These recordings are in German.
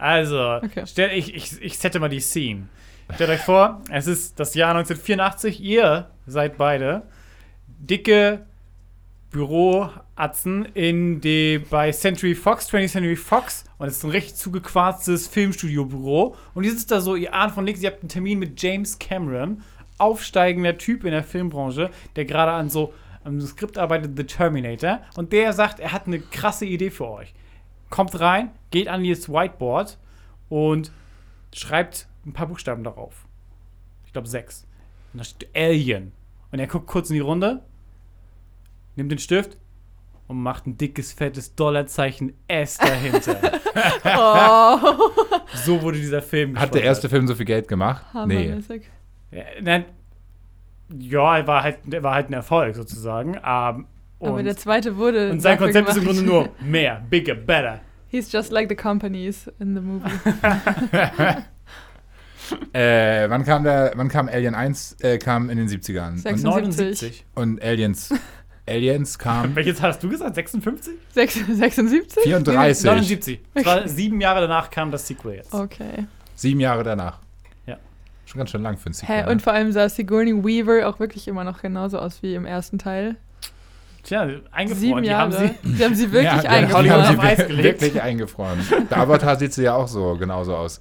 Also, Okay. stell, ich, ich, ich sette mal die Scene. Stellt euch vor, es ist das Jahr 1984, ihr seid beide dicke Büroatzen in die, bei Century Fox, 20th Century Fox und es ist ein richtig zugequarztes Filmstudio-Büro und ihr sitzt da so, ihr ahnt von links, ihr habt einen Termin mit James Cameron, aufsteigender Typ in der Filmbranche, der gerade an so am Skript arbeitet, The Terminator und der sagt, er hat eine krasse Idee für euch. Kommt rein, geht an dieses Whiteboard und schreibt ein paar Buchstaben darauf. Ich glaube sechs. Und da steht Alien. Und er guckt kurz in die Runde, nimmt den Stift und macht ein dickes, fettes Dollarzeichen S dahinter. Oh, so wurde dieser Film Hat der erste Film so viel Geld gemacht? Nee. hammermäßig. Ja, nein, ja, er war halt, er war halt ein Erfolg sozusagen. ähm, Aber und, der zweite wurde. und sein Konzept ist im gemacht. Grunde nur mehr, bigger, better. He's just like the companies in the movie. Äh, wann kam der, wann kam Alien 1? Äh, kam in den 70ern. Sechs- Und, 76. und Aliens, Aliens kam Welches hast du gesagt? 56? Sechs- 76? 34. 79. Es war sieben Jahre danach kam das Sequel jetzt. Okay. Sieben Jahre danach. Ja. Schon ganz schön lang für ein Sequel. Hä, ne? und vor allem sah Sigourney Weaver auch wirklich immer noch genauso aus wie im ersten Teil. Tja, eingefroren. Sieben Die Jahre. haben sie, Die haben sie wirklich ja, die Hollywood haben eingefroren. sie Eis gelegt. wirklich eingefroren. Bei Avatar sieht sie ja auch so genauso aus.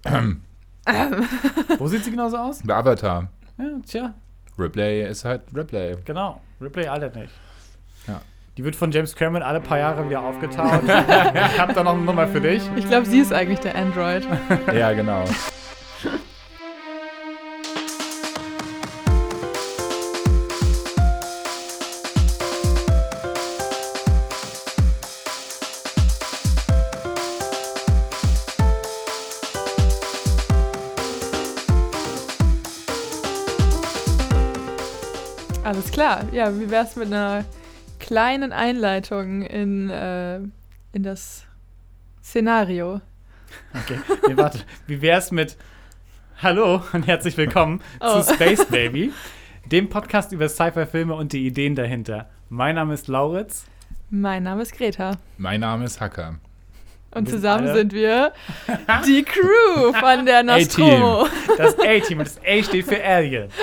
wo sieht sie genauso aus? Bei Avatar. Ja, tja, Ripley ist halt Ripley. genau. Ripley altert nicht. Ja. Die wird von James Cameron alle paar Jahre wieder aufgetaut. ich hab da noch eine Nummer für dich. Ich glaube, sie ist eigentlich der Android. Ja, genau. Alles klar. Ja, wie wär's mit einer kleinen Einleitung in, äh, in das Szenario? Okay, nee, warte. Wie wär's mit Hallo und herzlich willkommen Oh. zu Space Baby, dem Podcast über Sci-Fi-Filme und die Ideen dahinter. Mein Name ist Lauritz. Mein Name ist Greta. Mein Name ist Hacker. Und Wir zusammen alle- sind wir die Crew von der Nostromo. Das A-Team und das A steht für Alien.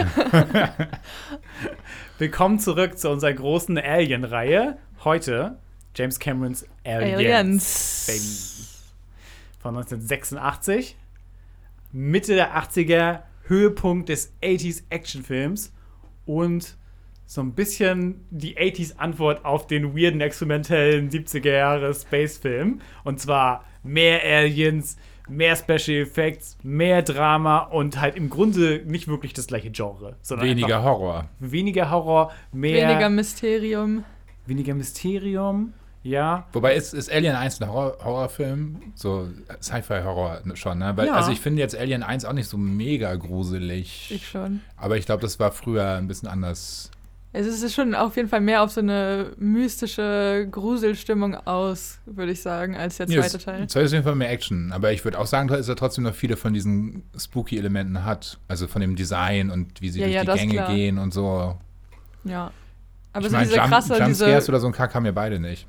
Willkommen zurück zu unserer großen Alien-Reihe. Heute James Camerons Aliens. Aliens. Baby. Von 1986. Mitte der 80er, Höhepunkt des 80s Actionfilms und so ein bisschen die 80s Antwort auf den weirden, experimentellen 70er Jahre Space-Film. Und zwar mehr Aliens, mehr Special Effects, mehr Drama und halt im Grunde nicht wirklich das gleiche Genre. Sondern Weniger Horror. weniger Horror, mehr Weniger Mysterium. weniger Mysterium. Ja, Wobei ist, ist Alien 1 ein Horror, Horrorfilm? So Sci-Fi-Horror schon, ne? Weil, Ja. Also ich finde jetzt Alien 1 auch nicht so mega gruselig. Ich schon. aber ich glaube, das war früher ein bisschen anders. Es ist schon auf jeden Fall mehr auf so eine mystische Gruselstimmung aus, würde ich sagen, als der zweite es- Teil. Der zweite ist auf jeden Fall mehr Action. Aber ich würde auch sagen, dass er trotzdem noch viele von diesen Spooky-Elementen hat. Also von dem Design und wie sie Ja, durch ja, die Gänge klar. gehen und so. Ja. Aber ich so meine, diese Jump, krasse, Jumpscares diese. oder so ein Kack haben wir beide nicht.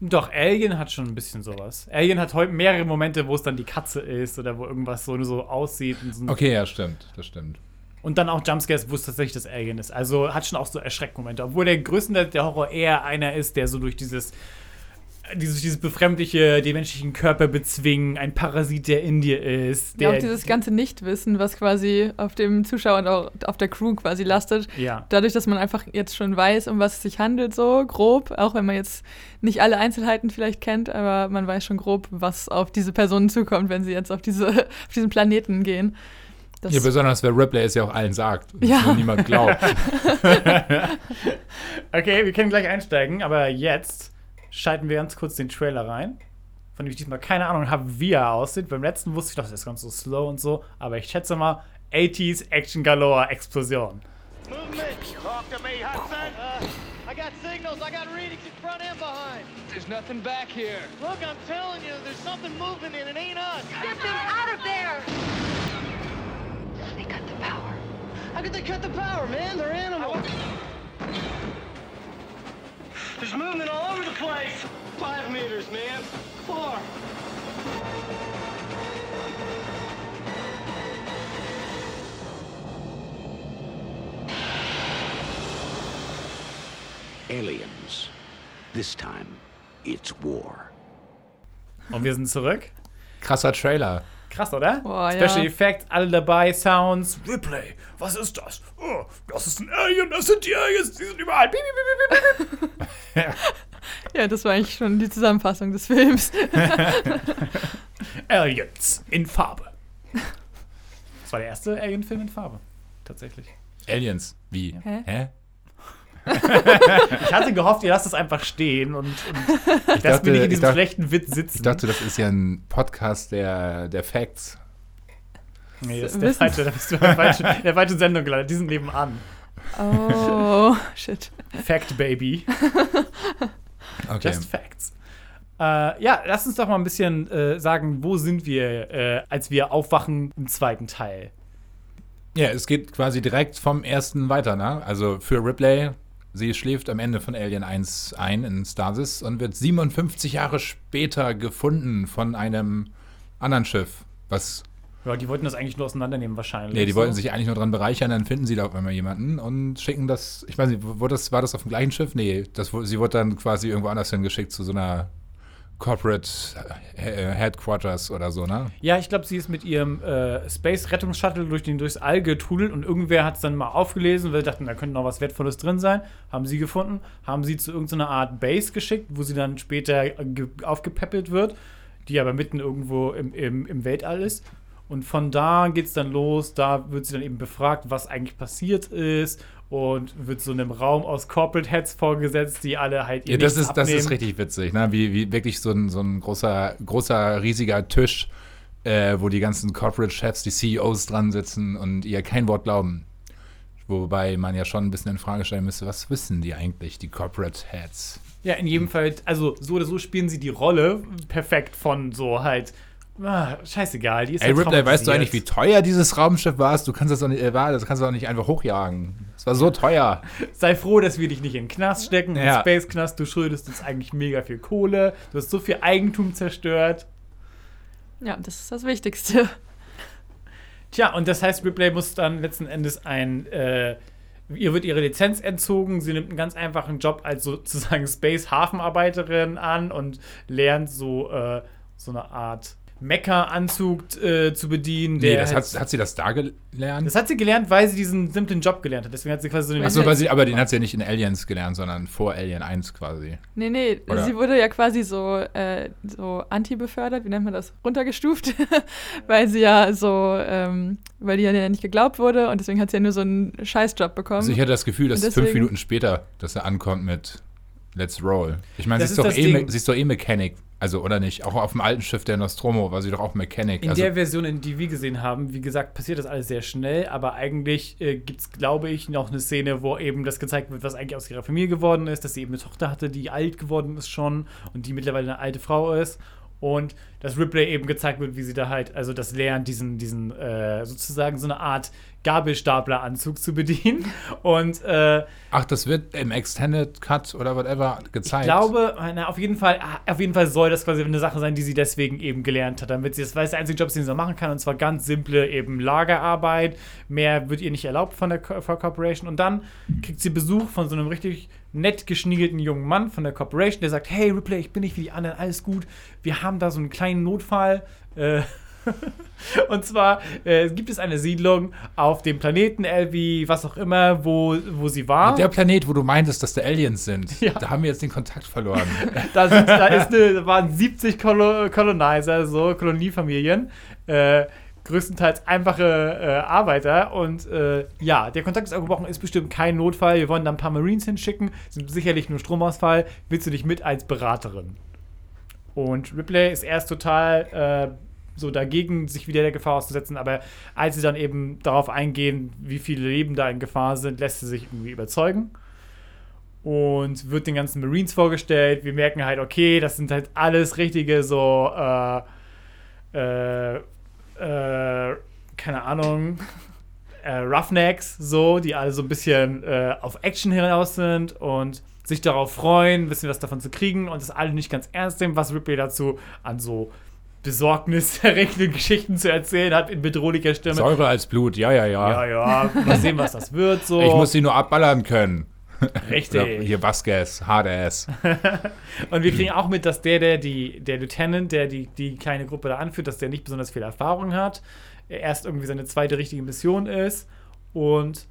Doch, Alien hat schon ein bisschen sowas. Alien hat heute mehrere Momente, wo es dann die Katze ist oder wo irgendwas so, so aussieht. Und, so Okay, ja, stimmt. Das stimmt. Und dann auch Jumpscares, wo es tatsächlich das Alien ist. Also hat schon auch so Erschreckmomente. Obwohl der größtenteils der Horror eher einer ist, der so durch dieses, dieses, dieses befremdliche, den menschlichen Körper bezwingen, ein Parasit, der in dir ist. Ja, Der, auch dieses ganze Nichtwissen, was quasi auf dem Zuschauer und auch auf der Crew quasi lastet. Ja. Dadurch, dass man einfach jetzt schon weiß, um was es sich handelt, so grob, auch wenn man jetzt nicht alle Einzelheiten vielleicht kennt, aber man weiß schon grob, was auf diese Personen zukommt, wenn sie jetzt auf, diese, auf diesen Planeten gehen. Das, Ja, besonders, weil Ripley es ja auch allen sagt. Und Ja. niemand glaubt. Okay, wir können gleich einsteigen, aber jetzt schalten wir ganz kurz den Trailer rein, von dem ich diesmal keine Ahnung habe, wie er aussieht. Beim letzten wusste ich doch, das ist ganz so slow und so, aber ich schätze mal 80s Action Galore Explosion. Movement! Talk to me, Hudson! Uh, I got signals, I got readings in front and behind. There's nothing back here. Look, I'm telling you, there's something moving and it ain't us. Get them out of there! How could they cut the power, man? They're animals. There's movement all over the place. Five meters, man. Four. Aliens. This time, it's war. Und wir sind zurück. Krasser Trailer. Krass, oder? Boah, ja. Special Effects, alle dabei, Sounds. Ripley, was ist das? Oh, das ist ein Alien, das sind die Aliens, die sind überall. Piep, piep, piep, piep, piep. Ja, das war eigentlich schon die Zusammenfassung des Films. Aliens in Farbe. Das war der erste Alien-Film in Farbe. Tatsächlich. Aliens. Wie? Hä? Hä? Ich hatte gehofft, ihr lasst es einfach stehen und, und lasst dachte- mir nicht in ich diesem dachte- schlechten Witz sitzen. Ich dachte, das ist ja ein Podcast der, der Facts. nee, das ist der falsche, da bist du der falsche, der falsche Sendung gelandet. Die sind nebenan. Oh, shit. Fact, Baby. Okay. Just Facts. Äh, ja, lass uns doch mal ein bisschen äh, sagen, wo sind wir, äh, als wir aufwachen im zweiten Teil. Ja, es geht quasi direkt vom ersten weiter, ne? Also für Ripley, sie schläft am Ende von Alien 1 ein in Stasis und wird 57 Jahre später gefunden von einem anderen Schiff. Was, Ja, die wollten das eigentlich nur auseinandernehmen, wahrscheinlich. nee, die so. wollten sich eigentlich nur dran bereichern, dann finden sie da auf einmal jemanden und schicken das, ich weiß nicht, wurde das, war das auf dem gleichen Schiff? Nee, das, sie wurde dann quasi irgendwo anders hingeschickt zu so einer Corporate äh, Headquarters oder so, ne? Ja, ich glaube, sie ist mit ihrem äh, Space-Rettungsshuttle durch den, durchs All getrudelt und irgendwer hat es dann mal aufgelesen, weil sie dachten, da könnte noch was Wertvolles drin sein. Haben sie gefunden, haben sie zu irgendeiner Art Base geschickt, wo sie dann später äh, ge- aufgepäppelt wird, die aber mitten irgendwo im, im, im Weltall ist. Und von da geht es dann los, da wird sie dann eben befragt, was eigentlich passiert ist und wird so in einem Raum aus Corporate Heads vorgesetzt, die alle halt ihr Ja, das ist, das ist abnehmen. richtig witzig, ne? Wie, wie wirklich so ein, so ein großer, großer, riesiger Tisch, äh, wo die ganzen Corporate-Chefs, die CEOs dran sitzen und ihr kein Wort glauben. Wobei man ja schon ein bisschen in Frage stellen müsste, was wissen die eigentlich, die Corporate Heads? Ja, in jedem Fall, also so oder so spielen sie die Rolle perfekt von so halt, ah, scheißegal, die ist Ey, Ripley, weißt du eigentlich, wie teuer dieses Raumschiff war? Du kannst das doch nicht, äh, war, das kannst du doch nicht einfach hochjagen. Es war so teuer. Sei froh, dass wir dich nicht in den Knast stecken, in den Ja. Space-Knast, du schuldest uns eigentlich mega viel Kohle, du hast so viel Eigentum zerstört. Ja, das ist das Wichtigste. Tja, und das heißt, Ripley muss dann letzten Endes ein, äh, ihr wird ihre Lizenz entzogen, sie nimmt einen ganz einfachen Job als sozusagen Space-Hafenarbeiterin an und lernt so, äh, so eine Art Mecha-Anzug äh, zu bedienen. Nee, der das halt- hat, hat sie das da gelernt? Das hat sie gelernt, weil sie diesen simplen Job gelernt hat. Deswegen hat sie quasi so eine Achso, weil sie, aber den hat sie ja nicht in Aliens gelernt, sondern vor Alien 1 quasi. Nee, nee, Oder? sie wurde ja quasi so, äh, so anti-befördert, wie nennt man das? Runtergestuft, weil sie ja so, ähm, weil die ja nicht geglaubt wurde und deswegen hat sie ja nur so einen Scheißjob bekommen. Also ich hatte das Gefühl, dass fünf Minuten später, dass er ankommt mit Let's Roll. Ich meine, sie ist, doch eh, sie ist doch eh Mechanic. Also, oder nicht? Auch auf dem alten Schiff der Nostromo war sie doch auch Mechanic. In also, der Version, in die wir gesehen haben, wie gesagt, passiert das alles sehr schnell, aber eigentlich äh, gibt es, glaube ich, noch eine Szene, wo eben das gezeigt wird, was eigentlich aus ihrer Familie geworden ist, dass sie eben eine Tochter hatte, die alt geworden ist schon und die mittlerweile eine alte Frau ist. Und dass Ripley eben gezeigt wird, wie sie da halt, also das lernt, diesen, diesen, äh, sozusagen so eine Art Gabelstapler-Anzug zu bedienen. Und äh, ach, das wird im Extended Cut oder whatever gezeigt. Ich glaube, na, auf jeden Fall, auf jeden Fall soll das quasi eine Sache sein, die sie deswegen eben gelernt hat, damit sie das, weil es der einzige Job den sie machen kann, und zwar ganz simple eben Lagerarbeit. Mehr wird ihr nicht erlaubt von der Co- Corporation. Und dann kriegt sie Besuch von so einem richtig nett geschniegelten jungen Mann von der Corporation, der sagt, hey Ripley, ich bin nicht wie die anderen, alles gut. Wir haben da so einen kleinen Notfall. Äh, und zwar äh, gibt es eine Siedlung auf dem Planeten Elvi, was auch immer, wo, wo sie war. Der Planet, wo du meintest, dass da Aliens sind, Ja. da haben wir jetzt den Kontakt verloren. Da, sind, da, ist eine, da waren 70 Kolo Colonizer, so Koloniefamilien. Äh, größtenteils einfache äh, Arbeiter. Und äh, ja, der Kontakt ist abgebrochen, ist bestimmt kein Notfall. Wir wollen da ein paar Marines hinschicken. Sind sicherlich nur Stromausfall. Willst du dich mit als Beraterin? Und Ripley ist erst total äh, so dagegen, sich wieder der Gefahr auszusetzen. Aber als sie dann eben darauf eingehen, wie viele Leben da in Gefahr sind, lässt sie sich irgendwie überzeugen und wird den ganzen Marines vorgestellt. Wir merken halt, okay, das sind halt alles richtige so, äh, äh, äh, keine Ahnung, äh, Roughnecks, so, die alle so ein bisschen äh, auf Action hinaus sind und sich darauf freuen, ein bisschen was davon zu kriegen und das alle nicht ganz ernst nehmen, was Ripley dazu an so besorgniserregenden Geschichten zu erzählen hat in bedrohlicher Stimme. Säure als Blut, ja, ja, ja. Ja, ja, mal sehen, was das wird. So. Ich muss sie nur abballern können. Richtig. Hier Vasquez, Hardass. Und wir kriegen auch mit, dass der, der die, der Lieutenant, der die, die kleine Gruppe da anführt, dass der nicht besonders viel Erfahrung hat. Er erst irgendwie seine zweite richtige Mission ist. Und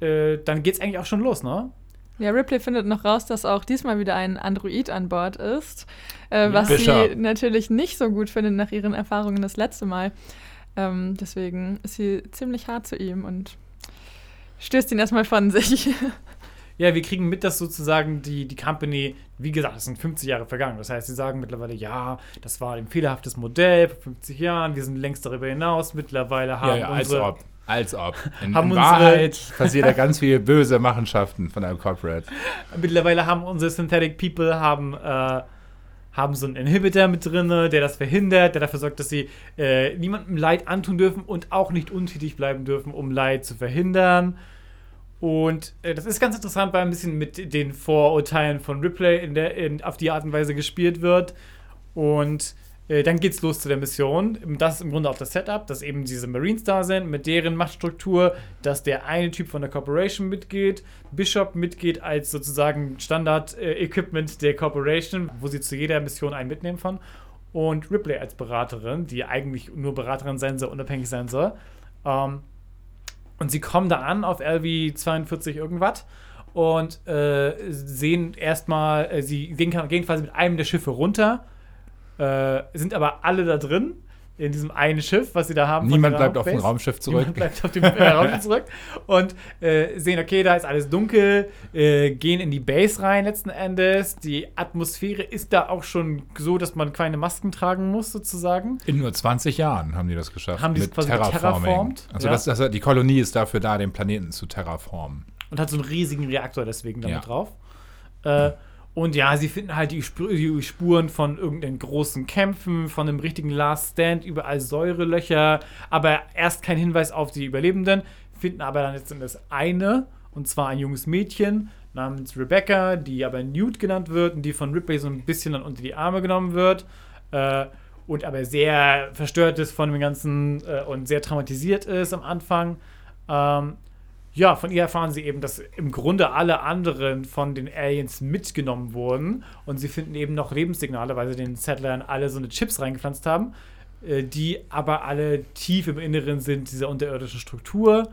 äh, dann geht's eigentlich auch schon los, ne? Ja, Ripley findet noch raus, dass auch diesmal wieder ein Android an Bord ist, äh, was Bishop. sie natürlich nicht so gut findet nach ihren Erfahrungen das letzte Mal. Ähm, deswegen ist sie ziemlich hart zu ihm und stößt ihn erstmal von sich. Ja, wir kriegen mit, dass sozusagen die, die Company, wie gesagt, es sind 50 Jahre vergangen. Das heißt, sie sagen mittlerweile, ja, das war ein fehlerhaftes Modell vor 50 Jahren, wir sind längst darüber hinaus. Mittlerweile haben Ja, ja, als unsere, ob. Als ob. In, Haben in unsere- Wahrheit passiert da ganz viele böse Machenschaften von einem Corporate. mittlerweile haben unsere Synthetic People haben, äh, haben so einen Inhibitor mit drin, der das verhindert, der dafür sorgt, dass sie äh, niemandem Leid antun dürfen und auch nicht untätig bleiben dürfen, um Leid zu verhindern. Und äh, das ist ganz interessant, weil ein bisschen mit den Vorurteilen von Ripley in der, in, auf die Art und Weise gespielt wird. Und äh, dann geht's los zu der Mission. Das ist im Grunde auch das Setup, dass eben diese Marines da sind, mit deren Machtstruktur, dass der eine Typ von der Corporation mitgeht, Bishop mitgeht als sozusagen Standard-Equipment der Corporation, wo sie zu jeder Mission einen mitnehmen von. Und Ripley als Beraterin, die eigentlich nur Beraterin sein soll, unabhängig sein soll. Ähm, und sie kommen da an auf LV 42 irgendwas und äh, sehen erstmal, äh, sie gehen, gehen quasi mit einem der Schiffe runter, äh, sind aber alle da drin, in diesem einen Schiff, was sie da haben. Niemand bleibt auf dem. Raumschiff zurück. Niemand bleibt auf dem äh, Raumschiff zurück und äh, sehen, okay, da ist alles dunkel, äh, gehen in die Base rein letzten Endes. Die Atmosphäre ist da auch schon so, dass man keine Masken tragen muss, sozusagen. In nur 20 Jahren haben die das geschafft. Haben die es quasi terraformt, Also ja. das, das, die Kolonie ist dafür da, den Planeten zu terraformen. und hat so einen riesigen Reaktor deswegen damit Ja. drauf. Äh, und ja, sie finden halt die, Sp die Spuren von irgendeinen großen Kämpfen, von einem richtigen Last Stand, überall Säurelöcher, aber erst kein Hinweis auf die Überlebenden, finden aber dann letztendlich eine, und zwar ein junges Mädchen namens Rebecca, die aber Newt genannt wird und die von Ripley so ein bisschen dann unter die Arme genommen wird. Äh, und aber sehr verstört ist von dem Ganzen äh, und sehr traumatisiert ist am Anfang. Ähm, ja, von ihr erfahren sie eben, dass im Grunde alle anderen von den Aliens mitgenommen wurden. Und sie finden eben noch Lebenssignale, weil sie den Settlern alle so eine Chips reingepflanzt haben, äh, die aber alle tief im Inneren sind dieser unterirdischen Struktur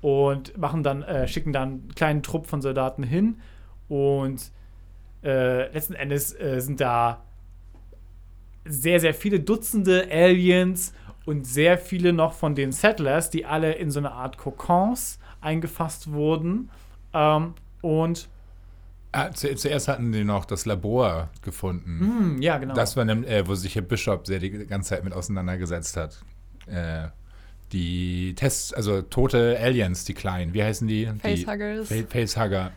und machen dann, äh, schicken dann einen kleinen Trupp von Soldaten hin. Und äh, letzten Endes äh, sind da sehr, sehr viele Dutzende Aliens und sehr viele noch von den Settlers, die alle in so eine Art Kokons eingefasst wurden. Ähm, und Ah, zu, zuerst hatten die noch das Labor gefunden. hm, ja, genau. Das war äh, wo sich Herr Bishop sehr die ganze Zeit mit auseinandergesetzt hat. Äh, die Tests, also tote Aliens, die kleinen, wie heißen die? die Facehuggers. Fa Facehugger.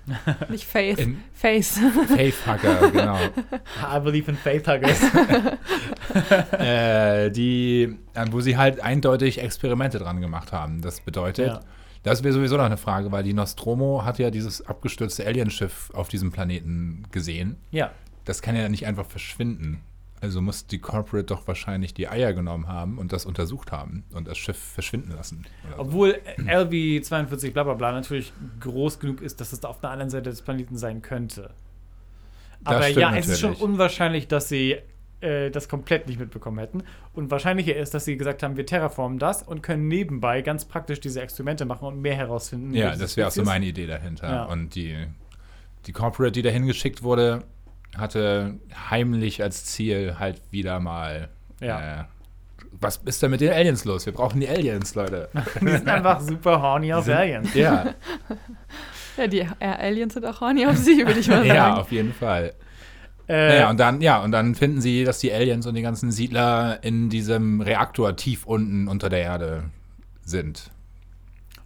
Nicht Face. In- Face. Facehugger, genau. I believe in faith, Huggers. äh, die, wo sie halt eindeutig Experimente dran gemacht haben. Das bedeutet, Ja. Das wäre sowieso noch eine Frage, weil die Nostromo hat ja dieses abgestürzte Alienschiff auf diesem Planeten gesehen. ja. Das kann ja nicht einfach verschwinden. Also muss die Corporate doch wahrscheinlich die Eier genommen haben und das untersucht haben und das Schiff verschwinden lassen. oder so. Obwohl LV 42 bla bla bla natürlich groß genug ist, dass es da auf der anderen Seite des Planeten sein könnte. Das Aber ja, es ist schon natürlich. unwahrscheinlich, dass sie äh, das komplett nicht mitbekommen hätten. Und wahrscheinlicher ist, dass sie gesagt haben, wir terraformen das und können nebenbei ganz praktisch diese Experimente machen und mehr herausfinden. Ja, das wäre auch so meine Idee dahinter. Ja. Und die, die Corporate, die dahin geschickt wurde, hatte heimlich als Ziel halt wieder mal. Ja. Äh, was ist da mit den Aliens los? Wir brauchen die Aliens, Leute. Die sind einfach super horny auf Aliens. ja, ja, die Aliens sind auch horny auf sie, würde ich mal sagen. ja, auf jeden Fall. Äh, Naja, und dann, ja, und dann finden sie, dass die Aliens und die ganzen Siedler in diesem Reaktor tief unten unter der Erde sind.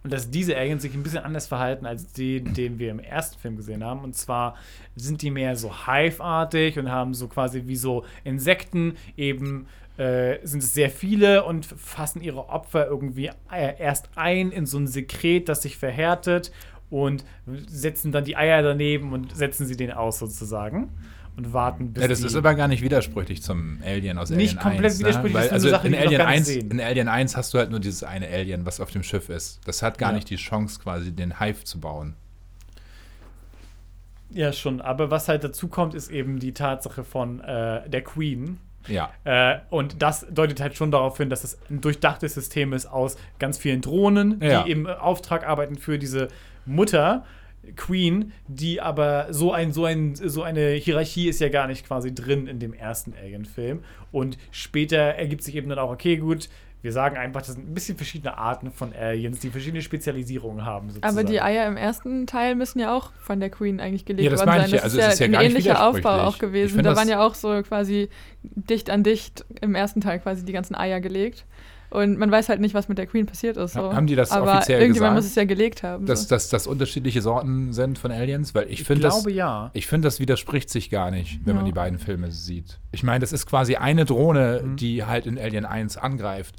Und dass diese Aliens sich ein bisschen anders verhalten als die, den wir im ersten Film gesehen haben. Und zwar sind die mehr so Hive-artig und haben so quasi wie so Insekten eben. Äh, sind es sehr viele und fassen ihre Opfer irgendwie äh, erst ein in so ein Sekret, das sich verhärtet und setzen dann die Eier daneben und setzen sie den aus sozusagen und warten bis Ja, das ist aber gar nicht widersprüchlich zum Alien aus Nicht Alien komplett 1. widersprüchlich, Ne? Weil, also Sache, in, Alien gar nicht 1, sehen. in Alien 1 hast du halt nur dieses eine Alien, was auf dem Schiff ist. Das hat gar Ja. nicht die Chance, quasi den Hive zu bauen. Ja, schon. Aber was halt dazu kommt, ist eben die Tatsache von äh, der Queen. Ja. Äh, und das deutet halt schon darauf hin, dass es ein durchdachtes System ist aus ganz vielen Drohnen, Ja. die im Auftrag arbeiten für diese Mutter. Queen, die aber so ein, so ein, so eine Hierarchie ist ja gar nicht quasi drin in dem ersten Alien-Film. Und später ergibt sich eben dann auch, okay, gut, wir sagen einfach, das sind ein bisschen verschiedene Arten von Aliens, die verschiedene Spezialisierungen haben. Sozusagen. Aber die Eier im ersten Teil müssen ja auch von der Queen eigentlich gelegt Ja, das worden meine sein. ich ja. Das Also ist es ja ist ja ein gar nicht ähnlicher Aufbau auch gewesen. Da das- waren ja auch so quasi dicht an dicht im ersten Teil quasi die ganzen Eier gelegt. Und man weiß halt nicht, was mit der Queen passiert ist. So. Haben die das Aber offiziell irgendjemand gesagt? muss es ja gelegt haben. Dass, so. dass das unterschiedliche Sorten sind von Aliens? Weil ich ich finde das. glaube ja. Ich finde, das widerspricht sich gar nicht, wenn man Ja. die beiden Filme sieht. Ich meine, das ist quasi eine Drohne, Mhm. die halt in Alien 1 angreift.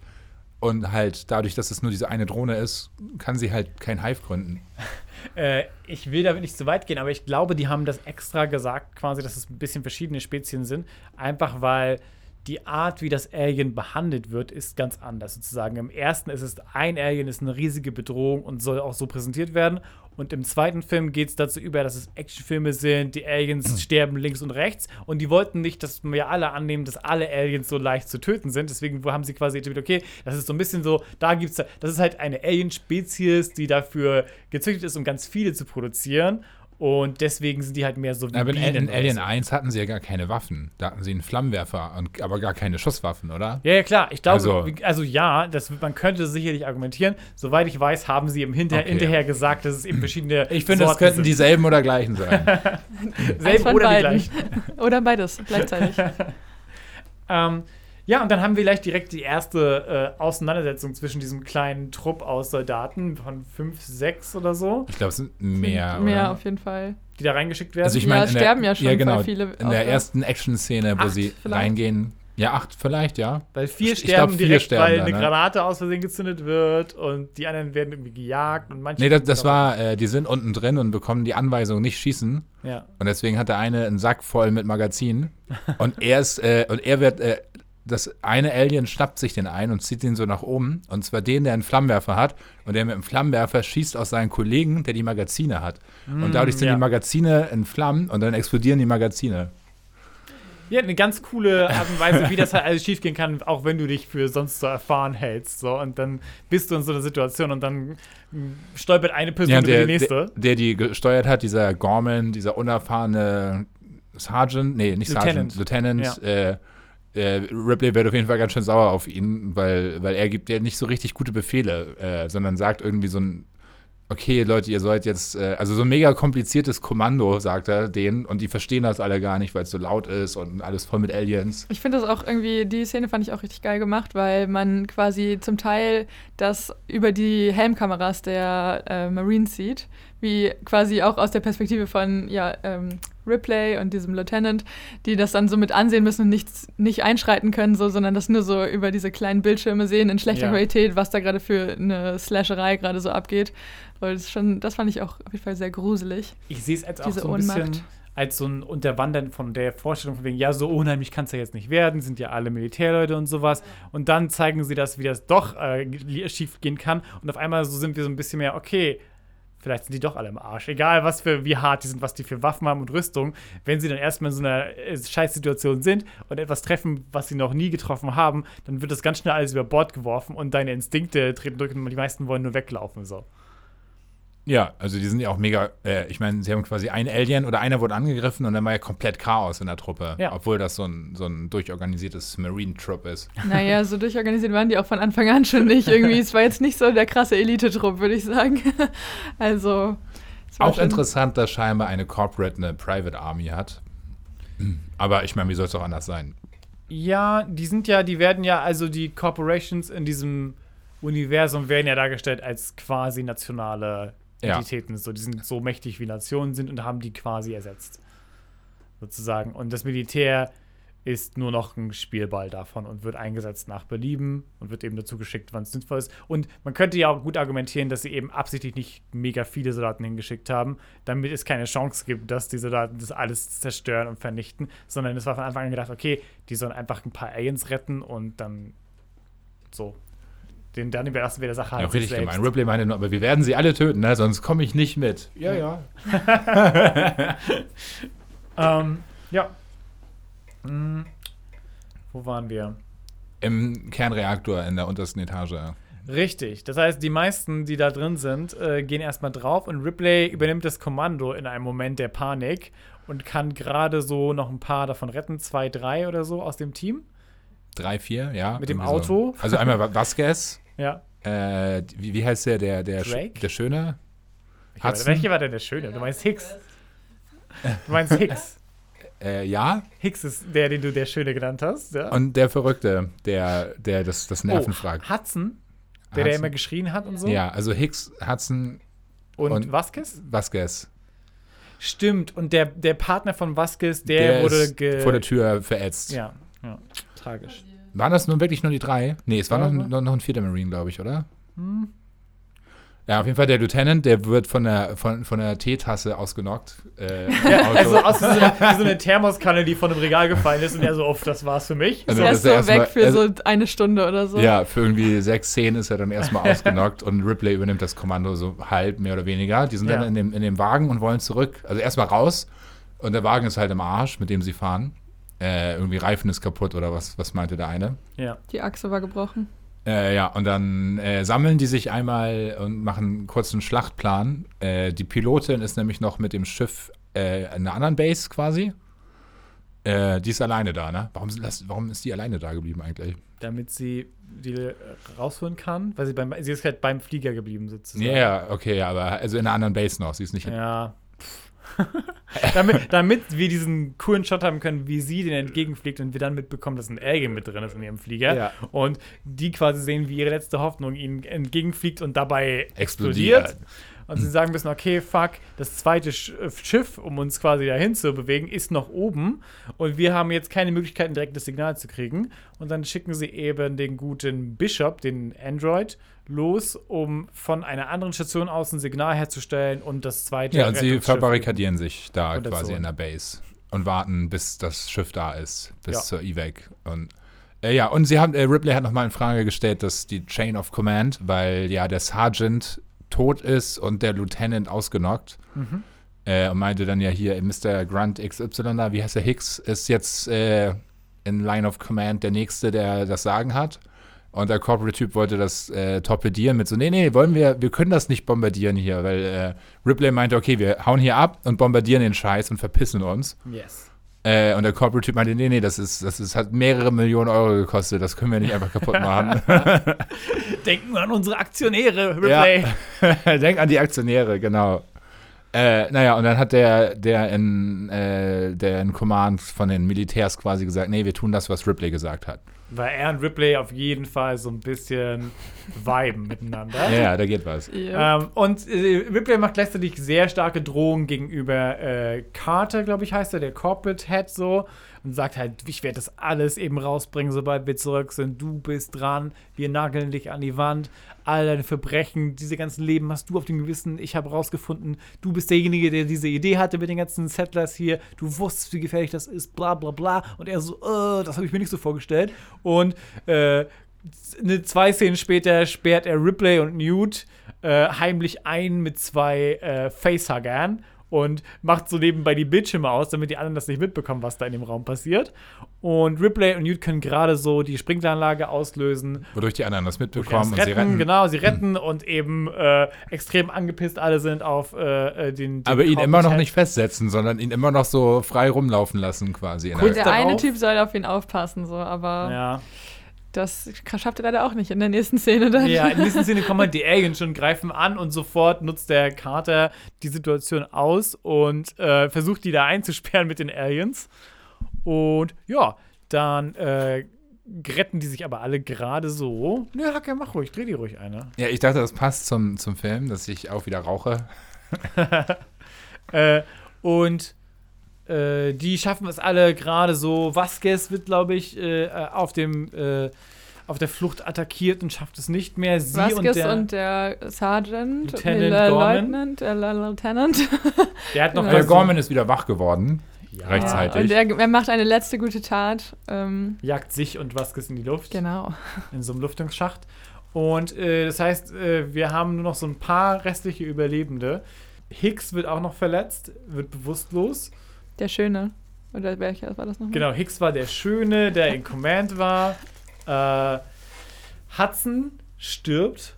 Und halt dadurch, dass es nur diese eine Drohne ist, kann sie halt kein Hive gründen. Äh, ich will damit nicht zu weit gehen, aber ich glaube, die haben das extra gesagt, quasi, dass es ein bisschen verschiedene Spezien sind. Einfach weil die Art, wie das Alien behandelt wird, ist ganz anders. Sozusagen im ersten ist es ein Alien, ist eine riesige Bedrohung und soll auch so präsentiert werden. Und im zweiten Film geht es dazu über, dass es Actionfilme sind, die Aliens sterben links und rechts. Und die wollten nicht, dass wir alle annehmen, dass alle Aliens so leicht zu töten sind. Deswegen haben sie quasi etabliert, okay, das ist so ein bisschen so, da gibt es, das ist halt eine Alien-Spezies, die dafür gezüchtet ist, um ganz viele zu produzieren. Und deswegen sind die halt mehr so wie Aber in, Bienen in Alien so. 1 hatten sie ja gar keine Waffen. Da hatten sie einen Flammenwerfer, und, aber gar keine Schusswaffen, oder? Ja, ja, klar. Ich glaube, Also- also, ja, das, man könnte sicherlich argumentieren. Soweit ich weiß, haben sie im Hinter Okay. hinterher gesagt, dass es eben verschiedene. Ich finde, das Sorten könnten sind. dieselben oder gleichen sein. Selben oder die beiden. gleichen. Oder beides gleichzeitig. Ähm, ja, und dann haben wir gleich direkt die erste äh, Auseinandersetzung zwischen diesem kleinen Trupp aus Soldaten von fünf, sechs oder so, Ich glaube, es sind mehr. Mehr oder? auf jeden Fall. die da reingeschickt werden. Also ich Ja, meine, der- sterben ja schon ja, genau, viele In auch, der ja. ersten Action-Szene, wo Acht sie vielleicht? reingehen. Ja, acht vielleicht, ja. weil vier Ich- ich sterben glaub, vier direkt, sterben weil da, eine ne? Granate aus Versehen gezündet wird und die anderen werden irgendwie gejagt und manche. Nee, das, das war, äh, die sind unten drin und bekommen die Anweisung, nicht schießen. Ja. Und deswegen hat der eine einen Sack voll mit Magazinen. Und er ist, äh, und er wird, äh, das eine Alien schnappt sich den ein und zieht ihn so nach oben. Und zwar den, der einen Flammenwerfer hat. Und der mit dem Flammenwerfer schießt aus seinen Kollegen, der die Magazine hat. und dadurch sind ja. die Magazine in Flammen und dann explodieren die Magazine. Ja, eine ganz coole Art und Weise, wie das halt alles schiefgehen kann, auch wenn du dich für sonst so erfahren hältst. So, und dann bist du in so einer Situation und dann mh, stolpert eine Person Ja, über der, die nächste. der, der die gesteuert hat, dieser Gorman, dieser unerfahrene Sergeant, nee, nicht Lieutenant. Sergeant, Lieutenant, Ja. äh, äh, Ripley wird auf jeden Fall ganz schön sauer auf ihn, weil, weil er gibt ja nicht so richtig gute Befehle, äh, sondern sagt irgendwie so ein, okay, Leute, ihr sollt jetzt, äh, also so ein mega kompliziertes Kommando, sagt er denen, und die verstehen das alle gar nicht, weil es so laut ist und alles voll mit Aliens. Ich finde das auch irgendwie, die Szene fand ich auch richtig geil gemacht, weil man quasi zum Teil das über die Helmkameras der äh, Marines sieht, wie quasi auch aus der Perspektive von ja, ähm, Ripley und diesem Lieutenant, die das dann so mit ansehen müssen und nichts, nicht einschreiten können, so, sondern das nur so über diese kleinen Bildschirme sehen in schlechter Ja. Qualität, was da gerade für eine Slasherei gerade so abgeht. Und das, schon, das fand ich auch auf jeden Fall sehr gruselig. Ich sehe es als auch so ein bisschen Ohnmacht. als so ein Unterwandern von der Vorstellung von wegen, ja, so unheimlich kann es ja jetzt nicht werden, sind ja alle Militärleute und sowas. Und dann zeigen sie das, wie das doch äh, schief gehen kann. Und auf einmal so sind wir so ein bisschen mehr, okay, vielleicht sind die doch alle im Arsch. Egal, was für, wie hart die sind, was die für Waffen haben und Rüstung. Wenn sie dann erstmal in so einer äh, Scheißsituation sind und etwas treffen, was sie noch nie getroffen haben, dann wird das ganz schnell alles über Bord geworfen und deine Instinkte treten durch und die meisten wollen nur weglaufen. So. Ja, also die sind ja auch mega, äh, ich meine, sie haben quasi ein Alien oder einer wurde angegriffen und dann war ja komplett Chaos in der Truppe, Ja. obwohl das so ein, so ein durchorganisiertes Marine-Trupp ist. Naja, so durchorganisiert waren die auch von Anfang an schon nicht. Irgendwie, es war jetzt nicht so der krasse Elite-Trupp, würde ich sagen. Also. es war Auch schon- interessant, dass scheinbar eine Corporate eine Private Army hat. Aber ich meine, wie soll es auch anders sein? Ja, die sind ja, die werden ja, also die Corporations in diesem Universum werden ja dargestellt als quasi nationale Ja. Entitäten. So, die sind so mächtig wie Nationen sind und haben die quasi ersetzt. Sozusagen. Und das Militär ist nur noch ein Spielball davon und wird eingesetzt nach Belieben und wird eben dazu geschickt, wann es sinnvoll ist. Und man könnte ja auch gut argumentieren, dass sie eben absichtlich nicht mega viele Soldaten hingeschickt haben, damit es keine Chance gibt, dass die Soldaten das alles zerstören und vernichten, sondern es war von Anfang an gedacht, okay, die sollen einfach ein paar Aliens retten und dann so. Den dann überlassen wir der Sache Ja, halt richtig selbst. gemein. Ripley meinte nur, aber wir werden sie alle töten, ne? sonst komme ich nicht mit. Ja, ja. Ähm, ja. Hm, wo waren wir? Im Kernreaktor in der untersten Etage. Richtig. Das heißt, die meisten, die da drin sind, äh, gehen erstmal drauf und Ripley übernimmt das Kommando in einem Moment der Panik und kann gerade so noch ein paar davon retten. Zwei, drei oder so aus dem Team. Drei, vier, ja. Mit dem irgendwie Auto? So. Also einmal Vasquez. Ja. Äh, wie, wie heißt der? Der, der, Sch- Drake? der Schöne? Welcher welcher war denn der Schöne? Du meinst Hicks. Du meinst Hicks. Äh, ja. Hicks ist der, den du der Schöne genannt hast. Ja. Und der Verrückte, der, der das, das Nerven fragt. Oh, Hudson, der, der Hudson. immer geschrien hat und so. Ja, also Hicks, Hudson, Und, und- Vasquez? Vasquez. Stimmt. Und der, der Partner von Vasquez, der, wurde ist ge vor der Tür verätzt. Ja, ja. Tragisch. Waren das nun wirklich nur die drei? Nee, es war noch, noch, noch ein vierter Marine, glaube ich, oder? Hm. Ja, auf jeden Fall der Lieutenant, der wird von der, von, von der Teetasse ausgenockt. Äh, Auto. Also aus wie so, eine, wie so eine Thermoskanne, die von einem Regal gefallen ist und er so, off, das war's für mich. Also er ist so weg für also- so eine Stunde oder so. Ja, für irgendwie sechs Szenen ist er dann erstmal ausgenockt und Ripley übernimmt das Kommando so halb, mehr oder weniger. Die sind Ja. dann in dem, in dem Wagen und wollen zurück. Also erstmal raus und der Wagen ist halt im Arsch, mit dem sie fahren. Äh, irgendwie Reifen ist kaputt oder was, was meinte der eine? Ja. Die Achse war gebrochen. Äh, ja, und dann äh, sammeln die sich einmal und machen einen kurzen Schlachtplan. Äh, die Pilotin ist nämlich noch mit dem Schiff äh, in einer anderen Base quasi. Äh, die ist alleine da, ne? Warum, warum ist die alleine da geblieben eigentlich? Damit sie die rausholen kann, weil sie beim sie ist halt beim Flieger geblieben sozusagen. Ja, ja, okay, aber also in einer anderen Base noch. Sie ist nicht Ja. damit, damit wir diesen coolen Shot haben können, wie sie den entgegenfliegt und wir dann mitbekommen, dass ein Alien mit drin ist in ihrem Flieger. Ja. Und die quasi sehen, wie ihre letzte Hoffnung ihnen entgegenfliegt und dabei Explodiert. explodiert. Und sie sagen müssen, okay, fuck, das zweite äh, Schiff, um uns quasi dahin zu bewegen, ist noch oben. Und wir haben jetzt keine Möglichkeit, ein direktes Signal zu kriegen. Und dann schicken sie eben den guten Bishop, den Android, los, um von einer anderen Station aus ein Signal herzustellen und das zweite Ja, und sie verbarrikadieren sich da quasi so. in der Base und warten, bis das Schiff da ist, bis Ja. zur Evac. Und äh, ja, und sie haben, äh, Ripley hat nochmal in Frage gestellt, dass die Chain of Command, weil ja der Sergeant tot ist und der Lieutenant ausgenockt. Mhm. Äh, und meinte dann ja hier, Mr. Grunt XY, da, wie heißt der Hicks, ist jetzt äh, in Line of Command der Nächste, der das Sagen hat. Und der Corporate-Typ wollte das äh, torpedieren mit so, nee, nee, wollen wir, wir können das nicht bombardieren hier, weil äh, Ripley meinte, okay, wir hauen hier ab und bombardieren den Scheiß und verpissen uns. Yes. Äh, und der Corporate-Typ meinte, nee, nee, das ist, das ist, hat mehrere Millionen Euro gekostet, das können wir nicht einfach kaputt machen. Denken wir an unsere Aktionäre, Ripley. Denk an die Aktionäre, genau. Äh, naja, und dann hat der, der in, äh, der in Command von den Militärs quasi gesagt, nee, wir tun das, was Ripley gesagt hat. Weil er und Ripley auf jeden Fall so ein bisschen viben miteinander. Ja, da geht was. Ähm, und äh, Ripley macht gleichzeitig sehr starke Drohungen gegenüber äh, Carter, glaube ich, heißt er, der Corporate Head so. Und sagt halt, ich werde das alles eben rausbringen, sobald wir zurück sind. Du bist dran, wir nageln dich an die Wand. All deine Verbrechen, diese ganzen Leben hast du auf dem Gewissen. Ich habe rausgefunden, du bist derjenige, der diese Idee hatte mit den ganzen Settlers hier. Du wusstest, wie gefährlich das ist, bla bla bla. Und er so, äh, das habe ich mir nicht so vorgestellt. Und äh, eine, zwei Szenen später sperrt er Ripley und Newt äh, heimlich ein mit zwei äh, Facehuggern und macht so nebenbei die Bildschirme aus, damit die anderen das nicht mitbekommen, was da in dem Raum passiert. Und Ripley und Newt können gerade so die Sprinkleranlage auslösen. Wodurch die anderen das mitbekommen und sie retten. Genau, sie retten und eben äh, extrem angepisst alle sind auf äh, äh, den, den Aber ihn immer noch Corporate nicht festsetzen, sondern ihn immer noch so frei rumlaufen lassen quasi. In Kurz der, der eine Typ soll auf ihn aufpassen, so, aber. Ja. Das schafft er leider auch nicht in der nächsten Szene dann. Ja, in der nächsten Szene kommen halt die Aliens schon, greifen an und sofort nutzt der Carter die Situation aus und äh, versucht die da einzusperren mit den Aliens. Und ja, dann äh, retten die sich aber alle gerade so. Nö, Hacker, mach ruhig, dreh die ruhig eine. ja, ich dachte, das passt zum, zum Film, dass ich auch wieder rauche. Äh, und äh, die schaffen es alle gerade so. Vasquez wird, glaube ich, äh, auf dem äh, auf der Flucht attackiert und schafft es nicht mehr. Sie Vasquez und der, Sergeant, Lieutenant nee, der Gorman. Lieutenant, der Lieutenant. der hat noch Ja. Der Gorman ist wieder wach geworden. Ja. rechtzeitig. Und er, er macht eine letzte gute Tat. Ähm, jagt sich und Vasquez in die Luft. genau. in so einem Lüftungsschacht. Und äh, das heißt, äh, wir haben nur noch so ein paar restliche Überlebende. Hicks wird auch noch verletzt, wird bewusstlos. Der Schöne. Oder welcher war das nochmal? Genau, Hicks war der Schöne, der in Command war. Äh, Hudson stirbt,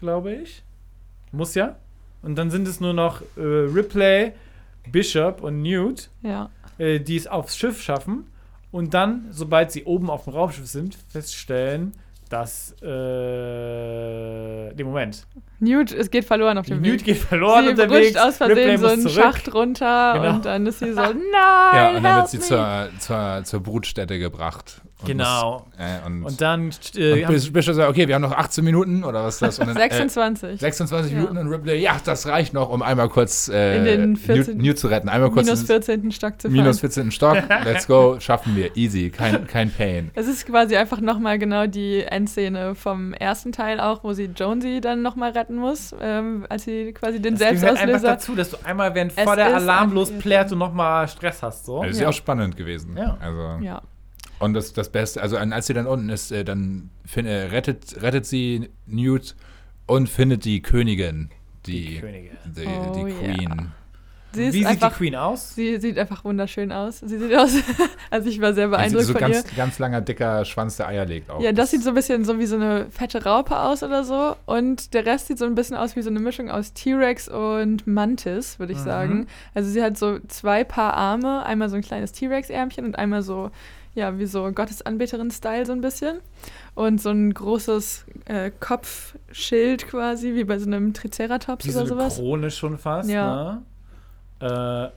glaube ich. Muss ja. Und dann sind es nur noch äh, Ripley, Bishop und Newt, Ja. äh, die es aufs Schiff schaffen. Und dann, sobald sie oben auf dem Raumschiff sind, feststellen, dass. Äh, den Moment. Newt, es geht verloren auf dem Newt Weg. geht verloren sie unterwegs. aus Ripley Versehen so einen zurück. Schacht runter Genau. und dann ist sie so, nein, Ja, und dann help wird sie zur, zur, zur Brutstätte gebracht. Und Genau. Muss, äh, und, Und dann. und Äh, haben- bis, bis sagt, okay, wir haben noch 18 Minuten oder was ist das? Und dann, 26. Äh, 26 Ja. Minuten und Ripley, ja, das reicht noch, um einmal kurz äh, In den Newt, 14 Newt zu retten. Einmal kurz Minus ins- 14. Stock zu fallen. minus 14. Stock, let's go, schaffen wir, easy, kein, kein Pain. Es ist quasi einfach nochmal genau die Endszene vom ersten Teil auch, wo sie Jonesy dann nochmal retten muss, ähm, als sie quasi den das gehört einfach Selbstauslöser. dazu, dass du einmal, während vor der Alarm losplärt, du nochmal Stress hast. So. Das ist ja auch spannend gewesen. Ja. Also, Ja. Und das, das Beste, also als sie dann unten ist, äh, dann fin- äh, rettet, rettet sie Newt und findet die Königin, die, Die Königin. die, Oh, die ja. Queen. Sie Wie sieht einfach, die Queen aus? Sie sieht einfach wunderschön aus. Sie sieht aus, also ich war sehr beeindruckt so von ganz, ihr. ganz langer, dicker Schwanz, der Eier legt auch. Ja, das sieht so ein bisschen so wie so eine fette Raupe aus oder so. Und der Rest sieht so ein bisschen aus wie so eine Mischung aus T-Rex und Mantis, würde ich Mhm. sagen. Also sie hat so zwei Paar Arme, einmal so ein kleines T-Rex-Ärmchen und einmal so, ja, wie so Gottesanbeterin-Style so ein bisschen. Und so ein großes äh, Kopfschild quasi, wie bei so einem Triceratops Wie so oder eine sowas. Krone schon fast. Ja. Ne? Äh,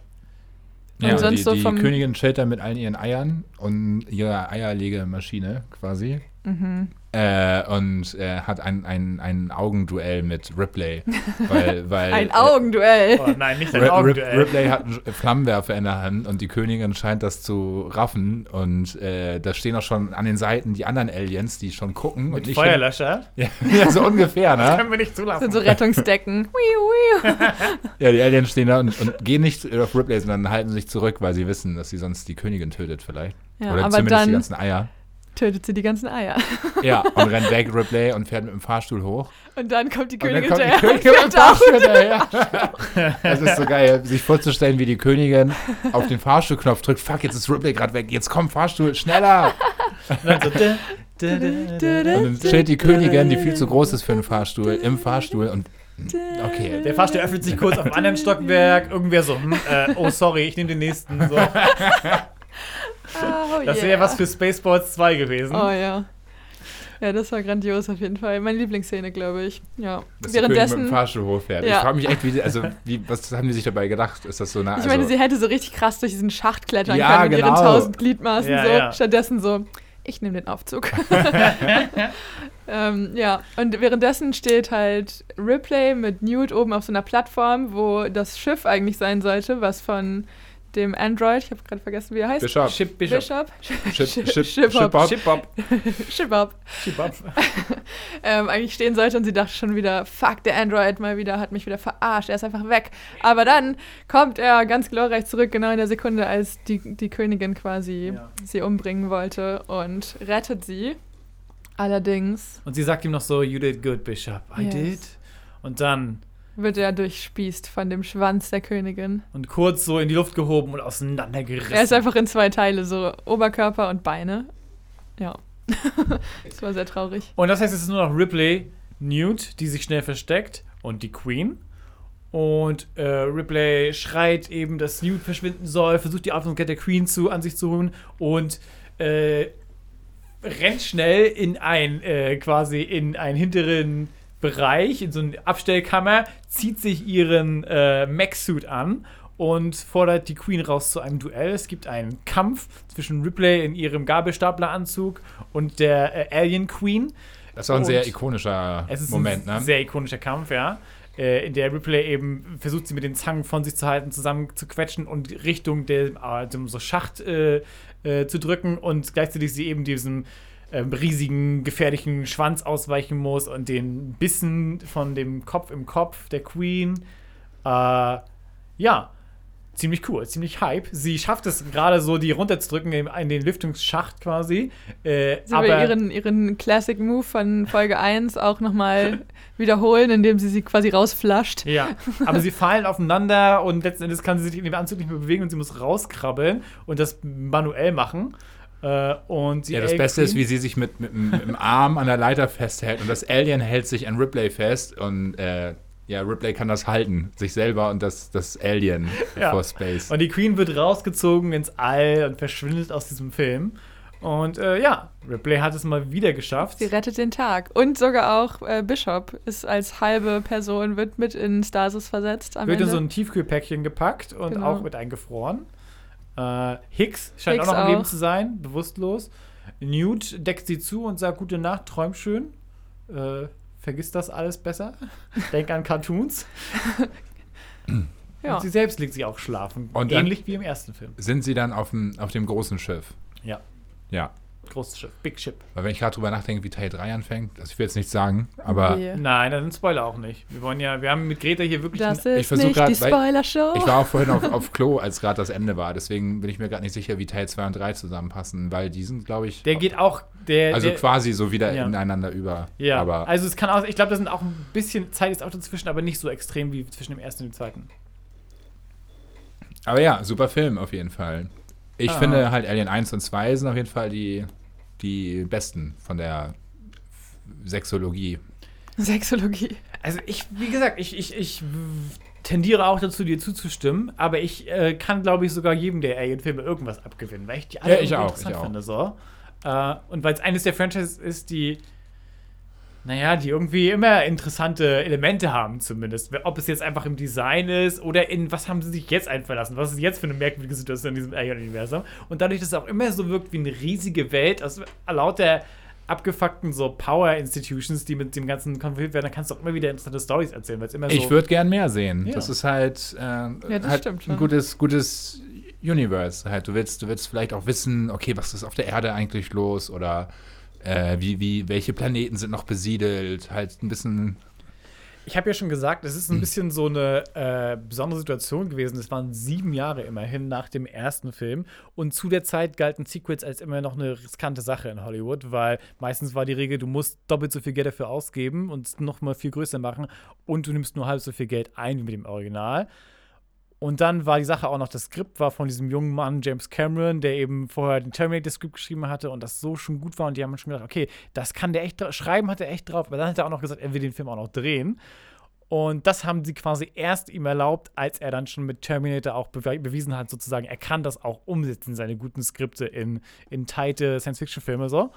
Ja, Und und sonst die, so die vom- Königin chillt da mit allen ihren Eiern und ihrer Eierlegemaschine quasi. Mhm. Äh, und äh, hat ein, ein, ein Augenduell mit Ripley. Weil, weil, Ein äh, Augenduell. oh nein, nicht dein Rip, Rip, Augenduell. Ripley hat einen Flammenwerfer in der Hand und die Königin scheint das zu raffen. Und äh, da stehen auch schon an den Seiten die anderen Aliens, die schon gucken. und Mit nicht Feuerlöscher. Ja, ja, so ungefähr, ne? Können wir nicht zulassen. Das sind so Rettungsdecken. Ja, die Aliens stehen da und, und gehen nicht auf Ripley, sondern halten sich zurück, weil sie wissen, dass sie sonst die Königin tötet vielleicht. Ja, Oder aber zumindest die dann ganzen Eier. Tötet sie die ganzen Eier. Ja, und rennt weg, Ripley, und fährt mit dem Fahrstuhl hoch. Und dann kommt die Und dann Königin kommt die hinterher und Königin auf. Fahrstuhl hinterher. Das ist so geil, sich vorzustellen, wie die Königin auf den Fahrstuhlknopf drückt. Fuck, jetzt ist Ripley gerade weg. Jetzt komm, Fahrstuhl, schneller! Und dann. Und dann steht die Königin, die viel zu groß ist für einen Fahrstuhl, im Fahrstuhl und. Okay. Der Fahrstuhl öffnet sich kurz auf einem anderen Stockwerk. Irgendwer so, hm, äh, oh sorry, ich nehme den nächsten. So. Oh, Das wäre yeah. was für Spaceballs 2 gewesen. Oh ja. Ja, das war grandios auf jeden Fall. Meine Lieblingsszene, glaube ich. Ja. Dass Königin mit dem Währenddessen. Fahrstuhl hochfährt. Ja. Ich frage mich echt, wie, also, wie, was haben die sich dabei gedacht? Ist das so eine. Ich meine, also, sie hätte so richtig krass durch diesen Schacht klettern Ja, können mit ihren genau. tausend Gliedmaßen. Ja, so. ja. Stattdessen so, ich nehme den Aufzug. ähm, ja, und währenddessen steht halt Ripley mit Newt oben auf so einer Plattform, wo das Schiff eigentlich sein sollte, was von dem Android, ich habe gerade vergessen, wie er heißt. Bishop. Ship Bishop. Bishop. Ship, Ship, Ship- Ship-Hop. Ship-Bop. Ship-Up. Ship-Bop. ähm, eigentlich stehen sollte und sie dachte schon wieder, fuck, der Android mal wieder hat mich wieder verarscht, er ist einfach weg. Aber dann kommt er ganz glorreich zurück, genau in der Sekunde, als die, die Königin quasi Ja. sie umbringen wollte und rettet sie. Allerdings Und sie sagt ihm noch so, you did good, Bishop. I Yes. did. Und dann, wird er durchspießt von dem Schwanz der Königin. und kurz so in die Luft gehoben und auseinandergerissen. Er ist einfach in zwei Teile, so Oberkörper und Beine. Ja. das war sehr traurig. Und das heißt, es ist nur noch Ripley, Newt, die sich schnell versteckt und die Queen. Und äh, Ripley schreit eben, dass Newt verschwinden soll, versucht die Aufmerksamkeit der Queen zu, an sich zu holen und äh, rennt schnell in ein, äh, quasi in einen hinteren Bereich, in so eine Abstellkammer, zieht sich ihren äh, Mech-Suit an und fordert die Queen raus zu einem Duell. Es gibt einen Kampf zwischen Ripley in ihrem Gabelstapleranzug und der äh, Alien Queen. Das war ein sehr Und ikonischer Es ist Moment, ein ne? sehr ikonischer Kampf, ja. Äh, in der Ripley eben versucht, sie mit den Zangen von sich zu halten, zusammen zu quetschen und Richtung der äh, dem so Schacht äh, äh, zu drücken und gleichzeitig sie eben diesem ähm, riesigen, gefährlichen Schwanz ausweichen muss und den Bissen von dem Kopf im Kopf der Queen. Äh, ja. ziemlich cool, ziemlich hype. Sie schafft es gerade so, die runterzudrücken in, den Lüftungsschacht quasi. Äh, Sie will ihren, ihren Classic Move von Folge 1 auch nochmal wiederholen, indem sie sie quasi rausflasht. Ja, aber sie fallen aufeinander und letzten Endes kann sie sich in dem Anzug nicht mehr bewegen und sie muss rauskrabbeln und das manuell machen. Äh, und sie Ja, das Alien Beste ist, wie sie sich mit, mit, dem- mit dem Arm an der Leiter festhält und das Alien hält sich an Ripley fest und äh, ja, Ripley kann das halten, sich selber und das, das Alien Ja. vor Space. Und die Queen wird rausgezogen ins All und verschwindet aus diesem Film. Und äh, ja, Ripley hat es mal wieder geschafft. Sie rettet den Tag. Und sogar auch äh, Bishop ist als halbe Person, wird mit in Stasis versetzt am Wird in Ende. so ein Tiefkühlpäckchen gepackt und Genau. auch mit eingefroren. Äh, Hicks scheint Hicks auch noch am Leben zu sein, bewusstlos. Newt deckt sie zu und sagt: Gute Nacht, träum schön. Äh, vergiss das alles besser. Denk an Cartoons. ja. Und sie selbst legt sich auch schlafen. Und ähnlich wie im ersten Film. Sind sie dann auf dem, auf dem großen Schiff? Ja, Ja. Großes Schiff, Big Ship. Weil wenn ich gerade drüber nachdenke, wie Teil 3 anfängt, also ich will jetzt nichts sagen, aber Nee. Nein, das sind Spoiler auch nicht. Wir wollen ja, wir haben mit Greta hier wirklich Das ist versuch nicht grad, die weil- Spoiler-Show. ich war auch vorhin auf, auf Klo, als gerade das Ende war. Deswegen bin ich mir gerade nicht sicher, wie Teil 2 und 3 zusammenpassen, weil die sind, glaube ich, Der geht auch. Der, also der, quasi so wieder Ja. ineinander über. Ja, aber also es kann auch, ich glaube, da sind auch ein bisschen Zeit ist auch dazwischen, aber nicht so extrem wie zwischen dem ersten und dem zweiten. Aber ja, super Film auf jeden Fall. Ich Ah. finde halt Alien 1 und 2 sind auf jeden Fall die, die besten von der Sexologie. Sexologie. Also ich, wie gesagt, ich, ich, ich tendiere auch dazu, dir zuzustimmen, aber ich äh, kann, glaube ich, sogar jedem der Alien-Filme irgendwas abgewinnen, weil ich die alle Ja, ich auch, interessant ich auch. finde. So. Äh, und weil es eines der Franchises ist, die, naja, die irgendwie immer interessante Elemente haben, zumindest. Ob es jetzt einfach im Design ist oder in was haben sie sich jetzt einfallen lassen? Was ist jetzt für eine merkwürdige Situation in diesem Alien-Universum? Und dadurch, dass es auch immer so wirkt wie eine riesige Welt, aus lauter abgefuckten so Power-Institutions, die mit dem Ganzen konfrontiert werden, dann kannst du auch immer wieder interessante Stories erzählen, weil es immer so. Ich würde gern mehr sehen. Ja. Das ist halt, äh, das halt stimmt ein schon. gutes, gutes Universe. Halt. Du willst, du willst vielleicht auch wissen, okay, was ist auf der Erde eigentlich los oder äh, wie, wie, welche Planeten sind noch besiedelt. Halt ein bisschen. Ich habe ja schon gesagt, es ist ein bisschen so eine äh, besondere Situation gewesen. Es waren sieben Jahre immerhin nach dem ersten Film. Und zu der Zeit galten Sequels als immer noch eine riskante Sache in Hollywood, weil meistens war die Regel, du musst doppelt so viel Geld dafür ausgeben und es noch mal viel größer machen und du nimmst nur halb so viel Geld ein wie mit dem Original. Und dann war die Sache auch noch, das Skript war von diesem jungen Mann, James Cameron, der eben vorher den Terminator-Skript geschrieben hatte und das so schon gut war. Und die haben schon gedacht, okay, das kann der echt schreiben, hat er echt drauf. Aber dann hat er auch noch gesagt, er will den Film auch noch drehen. Und das haben sie quasi erst ihm erlaubt, als er dann schon mit Terminator auch bewe bewiesen hat, sozusagen, er kann das auch umsetzen, seine guten Skripte in, in tighte Science-Fiction-Filme so.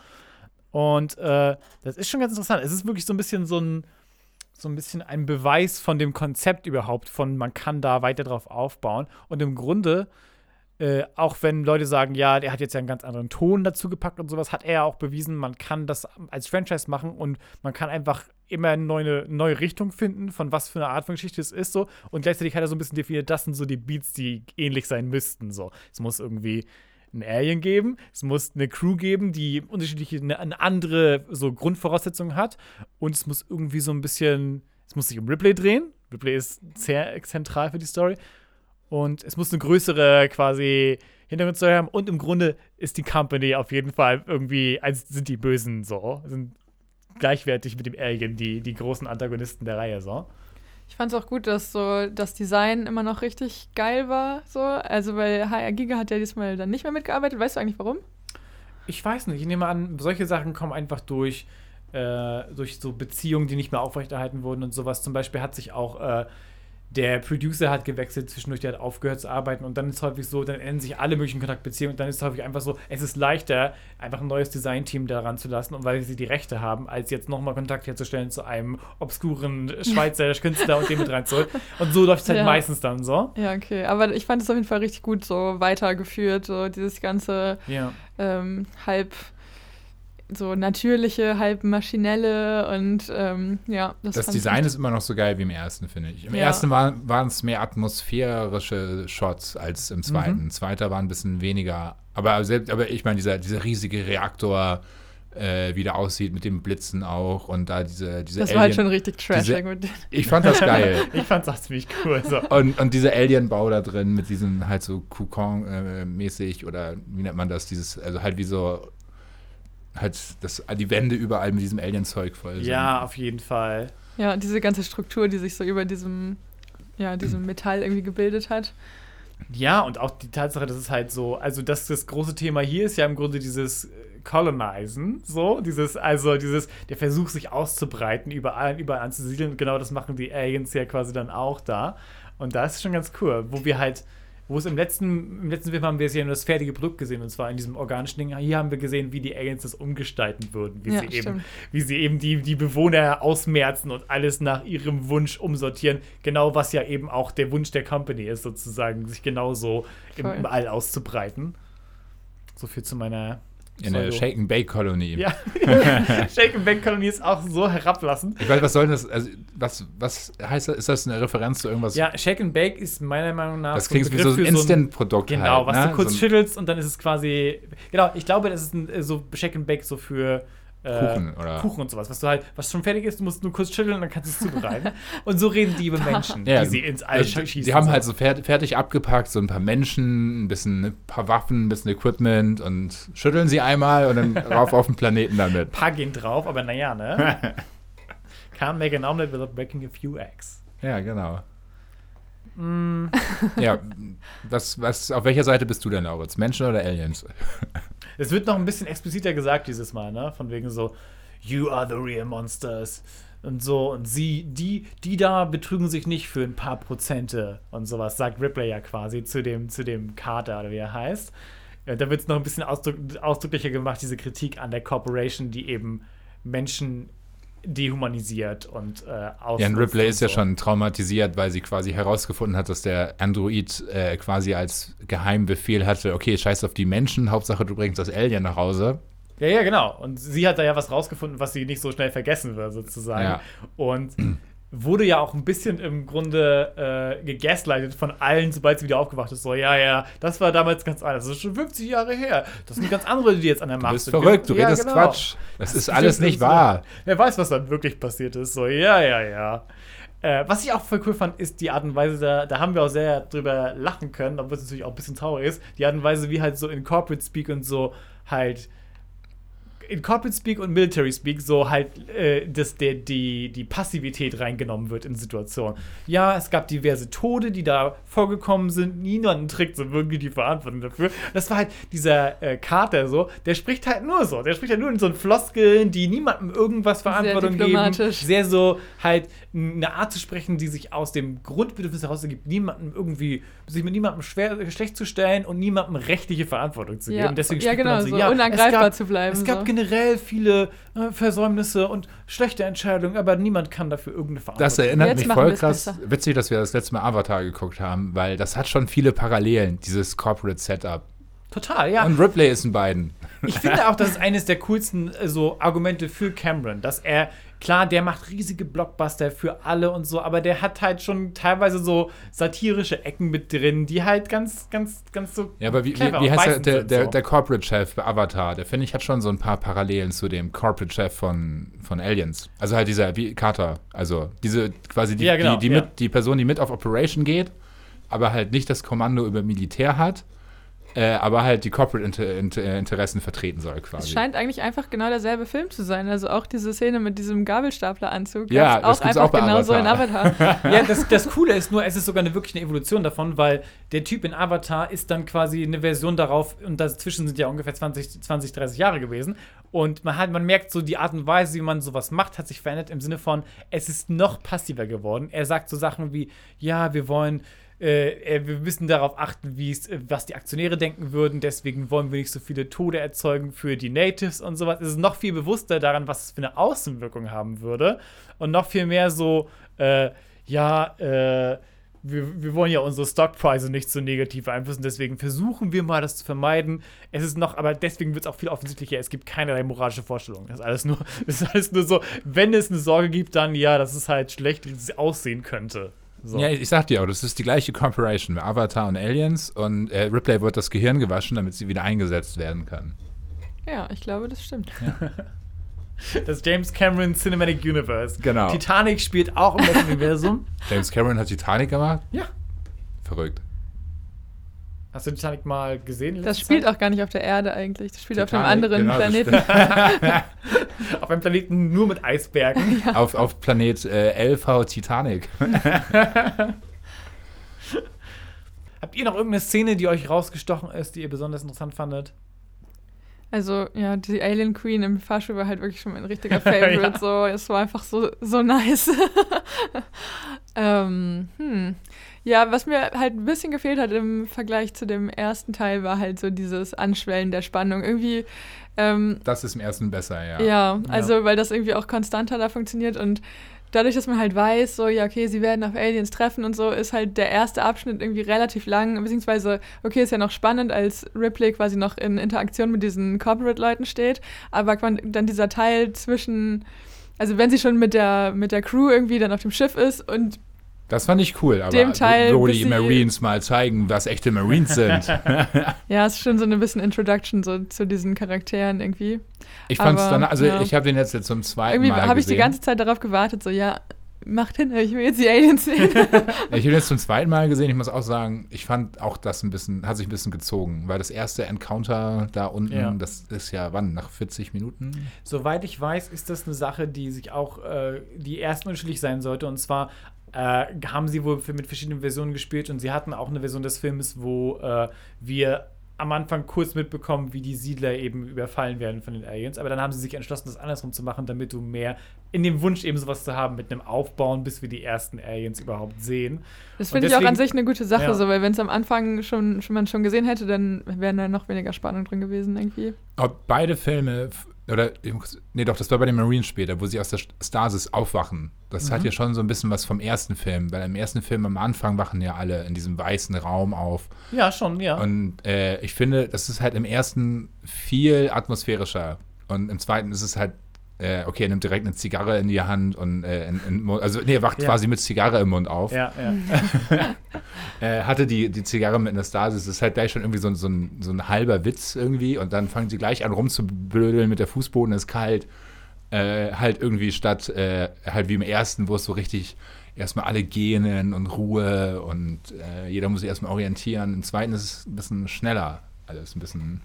Und äh, das ist schon ganz interessant. Es ist wirklich so ein bisschen so ein, so ein bisschen ein Beweis von dem Konzept überhaupt, von man kann da weiter drauf aufbauen. Und im Grunde, äh, auch wenn Leute sagen, ja, der hat jetzt ja einen ganz anderen Ton dazu gepackt und sowas, hat er ja auch bewiesen, man kann das als Franchise machen und man kann einfach immer eine neue, neue Richtung finden, von was für eine Art von Geschichte es ist so. Und gleichzeitig hat er so ein bisschen definiert, das sind so die Beats, die ähnlich sein müssten. So. Es muss irgendwie ein Alien geben, es muss eine Crew geben, die unterschiedliche, eine, eine andere so Grundvoraussetzungen hat und es muss irgendwie so ein bisschen, es muss sich um Ripley drehen. Ripley ist sehr zentral für die Story und es muss eine größere quasi Hintergrundstory haben und im Grunde ist die Company auf jeden Fall irgendwie, als sind die Bösen so, sind gleichwertig mit dem Alien, die, die großen Antagonisten der Reihe so. Ich fand es auch gut, dass so das Design immer noch richtig geil war. So. Also, weil HR Giga hat ja diesmal dann nicht mehr mitgearbeitet. Weißt du eigentlich warum? Ich weiß nicht, ich nehme an, solche Sachen kommen einfach durch, äh, durch so Beziehungen, die nicht mehr aufrechterhalten wurden und sowas. Zum Beispiel hat sich auch äh, der Producer hat gewechselt, zwischendurch der hat aufgehört zu arbeiten und dann ist häufig so, dann ändern sich alle möglichen Kontaktbeziehungen und dann ist es häufig einfach so, es ist leichter, einfach ein neues Designteam daran zu lassen und weil sie die Rechte haben, als jetzt nochmal Kontakt herzustellen zu einem obskuren Schweizer Künstler und den mit reinzuholen. Und so läuft es halt Ja. meistens dann so. Ja, okay. Aber ich fand es auf jeden Fall richtig gut so weitergeführt. So dieses ganze Ja. ähm, halb so natürliche, halb maschinelle und ähm, ja. Das fand ich Design ist immer noch so geil wie im ersten, finde ich. Im Ja. ersten waren waren es mehr atmosphärische Shots als im zweiten. Mhm. Zweiter war ein bisschen weniger. Aber selbst, aber ich meine, dieser, dieser riesige Reaktor, äh, wie der aussieht mit dem Blitzen auch und da diese, diese Das war halt Alien- schon richtig trashig. diese- Ich fand das geil. Ich fand's auch ziemlich cool. So. Und, und dieser Alien-Bau da drin mit diesem halt so Kokon-mäßig oder wie nennt man das? Dieses, also halt wie so, halt das, die Wände überall mit diesem Alien-Zeug voll sind. Ja, auf jeden Fall. Ja, diese ganze Struktur, die sich so über diesem, ja, diesem Metall irgendwie gebildet hat. Ja, und auch die Tatsache, dass es halt so, also das, das große Thema hier ist ja im Grunde dieses äh, Colonizen, so, dieses, also dieses, der Versuch, sich auszubreiten, überall, überall anzusiedeln. Und genau das machen die Aliens ja quasi dann auch da. Und das ist schon ganz cool, wo wir halt, wo es im letzten, im letzten Film haben wir es ja nur das fertige Produkt gesehen, und zwar in diesem organischen Ding. Hier haben wir gesehen, wie die Aliens das umgestalten würden, wie Ja, sie eben, stimmt. wie sie eben die, die Bewohner ausmerzen und alles nach ihrem Wunsch umsortieren. Genau was ja eben auch der Wunsch der Company ist, sozusagen, sich genauso im, Voll. im All auszubreiten. So viel zu meiner In der Pseudo- Shake-and-Bake-Kolonie. Ja, Shake and Bake Kolonie ist auch so herablassend. Ich weiß, was soll denn das, also, was, was heißt das? Ist das eine Referenz zu irgendwas? Ja, Shake and Bake ist meiner Meinung nach das so klingt wie so ein Instant-Produkt Genau, halt. was ne? du kurz so schüttelst und dann ist es quasi. Genau, ich glaube, das ist ein, so Shake and Bake so für. Äh, Kuchen, oder? Kuchen und sowas, was du halt, was schon fertig ist, du musst nur kurz schütteln und dann kannst du es zubereiten. und so reden die über Menschen, Ja, die sie ins All also, schießen. Die haben so. halt so fer- fertig abgepackt, so ein paar Menschen, ein bisschen, ein paar Waffen, ein bisschen Equipment und schütteln sie einmal und dann rauf auf den Planeten damit. ein paar gehen drauf, aber naja, ne? Can't make an omelet without breaking a few eggs. Ja, genau. Mm. Ja, was, was, auf welcher Seite bist du denn, Lauritz? Menschen oder Aliens? Es wird noch ein bisschen expliziter gesagt dieses Mal, ne? Von wegen so, you are the real monsters. Und so, und sie, die, die da betrügen sich nicht für ein paar Prozente und sowas, sagt Ripley ja quasi zu dem, zu dem Carter, oder wie er heißt. Ja, da wird es noch ein bisschen ausdrücklicher gemacht, diese Kritik an der Corporation, die eben Menschen dehumanisiert und äh, Ja, und Ripley und ist ja so. schon traumatisiert, weil sie quasi herausgefunden hat, dass der Android äh, quasi als Geheimbefehl hatte, okay, scheiß auf die Menschen, Hauptsache du bringst das Alien nach Hause. Ja, ja, genau. Und sie hat da ja was rausgefunden, was sie nicht so schnell vergessen wird, sozusagen. Ja. Und wurde ja auch ein bisschen im Grunde äh, gegaslightet von allen, sobald sie wieder aufgewacht ist. So, ja, ja, das war damals ganz anders. Das ist schon 50 Jahre her. Das sind ganz andere, die jetzt an der Du Macht bist sind. verrückt, du Ja, redest genau. Quatsch. Das, ist alles nicht das wahr. Wer weiß, was dann wirklich passiert ist. So, ja, ja, ja. Äh, was ich auch voll cool fand, ist die Art und Weise, da, da haben wir auch sehr drüber lachen können, obwohl es natürlich auch ein bisschen traurig ist, die Art und Weise, wie halt so in Corporate Speak und so halt in Corporate Speak und Military Speak so halt, äh, dass der, die, die Passivität reingenommen wird in Situationen. Ja, es gab diverse Tode, die da vorgekommen sind. Niemand trägt so wirklich die Verantwortung dafür. Das war halt dieser äh, Carter so, der spricht halt nur so. Der spricht halt nur in so Floskeln, die niemandem irgendwas Verantwortung geben. diplomatisch. Sehr so halt eine Art zu sprechen, die sich aus dem Grundbedürfnis heraus ergibt, niemandem irgendwie, sich mit niemandem schwer, schlecht zu stellen und niemandem rechtliche Verantwortung zu geben. Ja, Deswegen ja spricht man genau, so ja, unangreifbar gab- zu bleiben. es gab so. generell viele äh, Versäumnisse und schlechte Entscheidungen, aber niemand kann dafür irgendeine Verantwortung. Das erinnert Jetzt mich voll krass. besser. Witzig, dass wir das letzte Mal Avatar geguckt haben, weil das hat schon viele Parallelen, dieses Corporate Setup. Total, ja. Und Ripley ist in beiden. Ich finde auch, das ist eines der coolsten äh, so Argumente für Cameron, dass er klar, der macht riesige Blockbuster für alle und so, aber der hat halt schon teilweise so satirische Ecken mit drin, die halt ganz, ganz, ganz so. Ja, aber wie, wie, wie heißt der, der, der, so. der Corporate-Chef bei Avatar? Der finde ich hat schon so ein paar Parallelen zu dem Corporate-Chef von, von Aliens. Also halt dieser, wie Carter. Also diese quasi die, Ja, genau, die, die, ja. mit, die Person, die mit auf Operation geht, aber halt nicht das Kommando über Militär hat, äh, aber halt die Corporate-Interessen vertreten soll Es quasi. scheint eigentlich einfach genau derselbe Film zu sein. Also auch diese Szene mit diesem Gabelstapleranzug. Ja, das auch bei genauso in Avatar. Avatar. Ja, das, das Coole ist nur, es ist sogar eine wirklich eine Evolution davon, weil der Typ in Avatar ist dann quasi eine Version darauf, und dazwischen sind ja ungefähr 20, 20 30 Jahre gewesen. Und man, hat, man merkt so, die Art und Weise, wie man sowas macht, hat sich verändert im Sinne von, es ist noch passiver geworden. Er sagt so Sachen wie, ja, wir wollen. Äh, wir müssen darauf achten, äh, was die Aktionäre denken würden. Deswegen wollen wir nicht so viele Tode erzeugen für die Natives und sowas. Es ist noch viel bewusster daran, was es für eine Außenwirkung haben würde. Und noch viel mehr so, äh, ja, äh, wir, wir wollen ja unsere Stockpreise nicht so negativ beeinflussen, deswegen versuchen wir mal, das zu vermeiden. Es ist noch, aber deswegen wird es auch viel offensichtlicher, es gibt keinerlei moralische Vorstellungen. Das ist alles nur, das ist alles nur so, wenn es eine Sorge gibt, dann ja, dass es halt schlecht aussehen könnte. So. Ja, ich sag dir auch, das ist die gleiche Corporation mit Avatar und Aliens und äh, Ripley wird das Gehirn gewaschen, damit sie wieder eingesetzt werden kann. Ja, ich glaube, das stimmt. Das James Cameron Cinematic Universe. Genau. Titanic spielt auch im Universum. James Cameron hat Titanic gemacht? Ja. Verrückt. Hast du Titanic mal gesehen? Das spielt Zeit? auch gar nicht auf der Erde eigentlich. Das spielt auf einem Titanic, anderen genau, Planeten. auf einem Planeten nur mit Eisbergen. Auf, auf Planet äh, LV Titanic. Habt ihr noch irgendeine Szene, die euch rausgestochen ist, die ihr besonders interessant fandet? Also, ja, die Alien Queen im Fahrstuhl war halt wirklich schon mein richtiger Favorite. Ja. So, es war einfach so, so nice. ähm, hm. Ja, was mir halt ein bisschen gefehlt hat im Vergleich zu dem ersten Teil, war halt so dieses Anschwellen der Spannung. Irgendwie, ähm, Das ist im ersten besser, ja. ja, also weil das irgendwie auch konstanter da funktioniert und dadurch, dass man halt weiß, so, ja, okay, sie werden auf Aliens treffen und so, ist halt der erste Abschnitt irgendwie relativ lang, beziehungsweise, okay, ist ja noch spannend, als Ripley quasi noch in Interaktion mit diesen Corporate-Leuten steht, aber dann dieser Teil zwischen, also wenn sie schon mit der, mit der Crew irgendwie dann auf dem Schiff ist und Das fand ich cool, aber Dem Teil, wo bis die Marines mal zeigen, was echte Marines sind. ja, es ist schon so ein bisschen Introduction so zu diesen Charakteren irgendwie. Ich fand's Aber, dann, also ja. ich habe den jetzt, jetzt zum zweiten Irgendwie Mal habe ich die ganze Zeit darauf gewartet, so, ja, macht hin, ich will jetzt die Aliens sehen. Ich habe den jetzt zum zweiten Mal gesehen. Ich muss auch sagen, ich fand auch das ein bisschen, hat sich ein bisschen gezogen, weil das erste Encounter da unten, Ja. das ist ja wann? Nach 40 Minuten? Soweit ich weiß, ist das eine Sache, die sich auch, äh, die erst unterschiedlich sein sollte. Und zwar äh, haben sie wohl mit verschiedenen Versionen gespielt und sie hatten auch eine Version des Films, wo äh, wir am Anfang kurz mitbekommen, wie die Siedler eben überfallen werden von den Aliens. Aber dann haben sie sich entschlossen, das andersrum zu machen, damit du mehr in dem Wunsch eben sowas zu haben mit einem Aufbauen, bis wir die ersten Aliens überhaupt sehen. Das finde ich auch an sich eine gute Sache, Ja. so, weil wenn es am Anfang schon, schon man schon gesehen hätte, dann wäre da noch weniger Spannung drin gewesen irgendwie. Ob beide Filme, oder, nee, doch, das war bei den Marines später, wo sie aus der Stasis aufwachen. Das Mhm. hat ja schon so ein bisschen was vom ersten Film, weil im ersten Film am Anfang wachen ja alle in diesem weißen Raum auf. Ja, schon, ja. Und äh, ich finde, das ist halt im ersten viel atmosphärischer. Und im zweiten ist es halt, äh, okay, er nimmt direkt eine Zigarre in die Hand und äh, in, in, also nee, er wacht Ja. quasi mit Zigarre im Mund auf. ja, ja. Äh, hatte die, die Zigarre mit einer Stasis. Das ist halt gleich schon irgendwie so, ein- so, ein, so ein halber Witz irgendwie. Und dann fangen sie gleich an rumzublödeln mit der Fußboden ist kalt. Äh, halt irgendwie statt, äh, halt wie im ersten, wo es so richtig erstmal alle gähnen und Ruhe und äh, jeder muss sich erstmal orientieren. Im zweiten ist es ein bisschen schneller. Alles ein bisschen.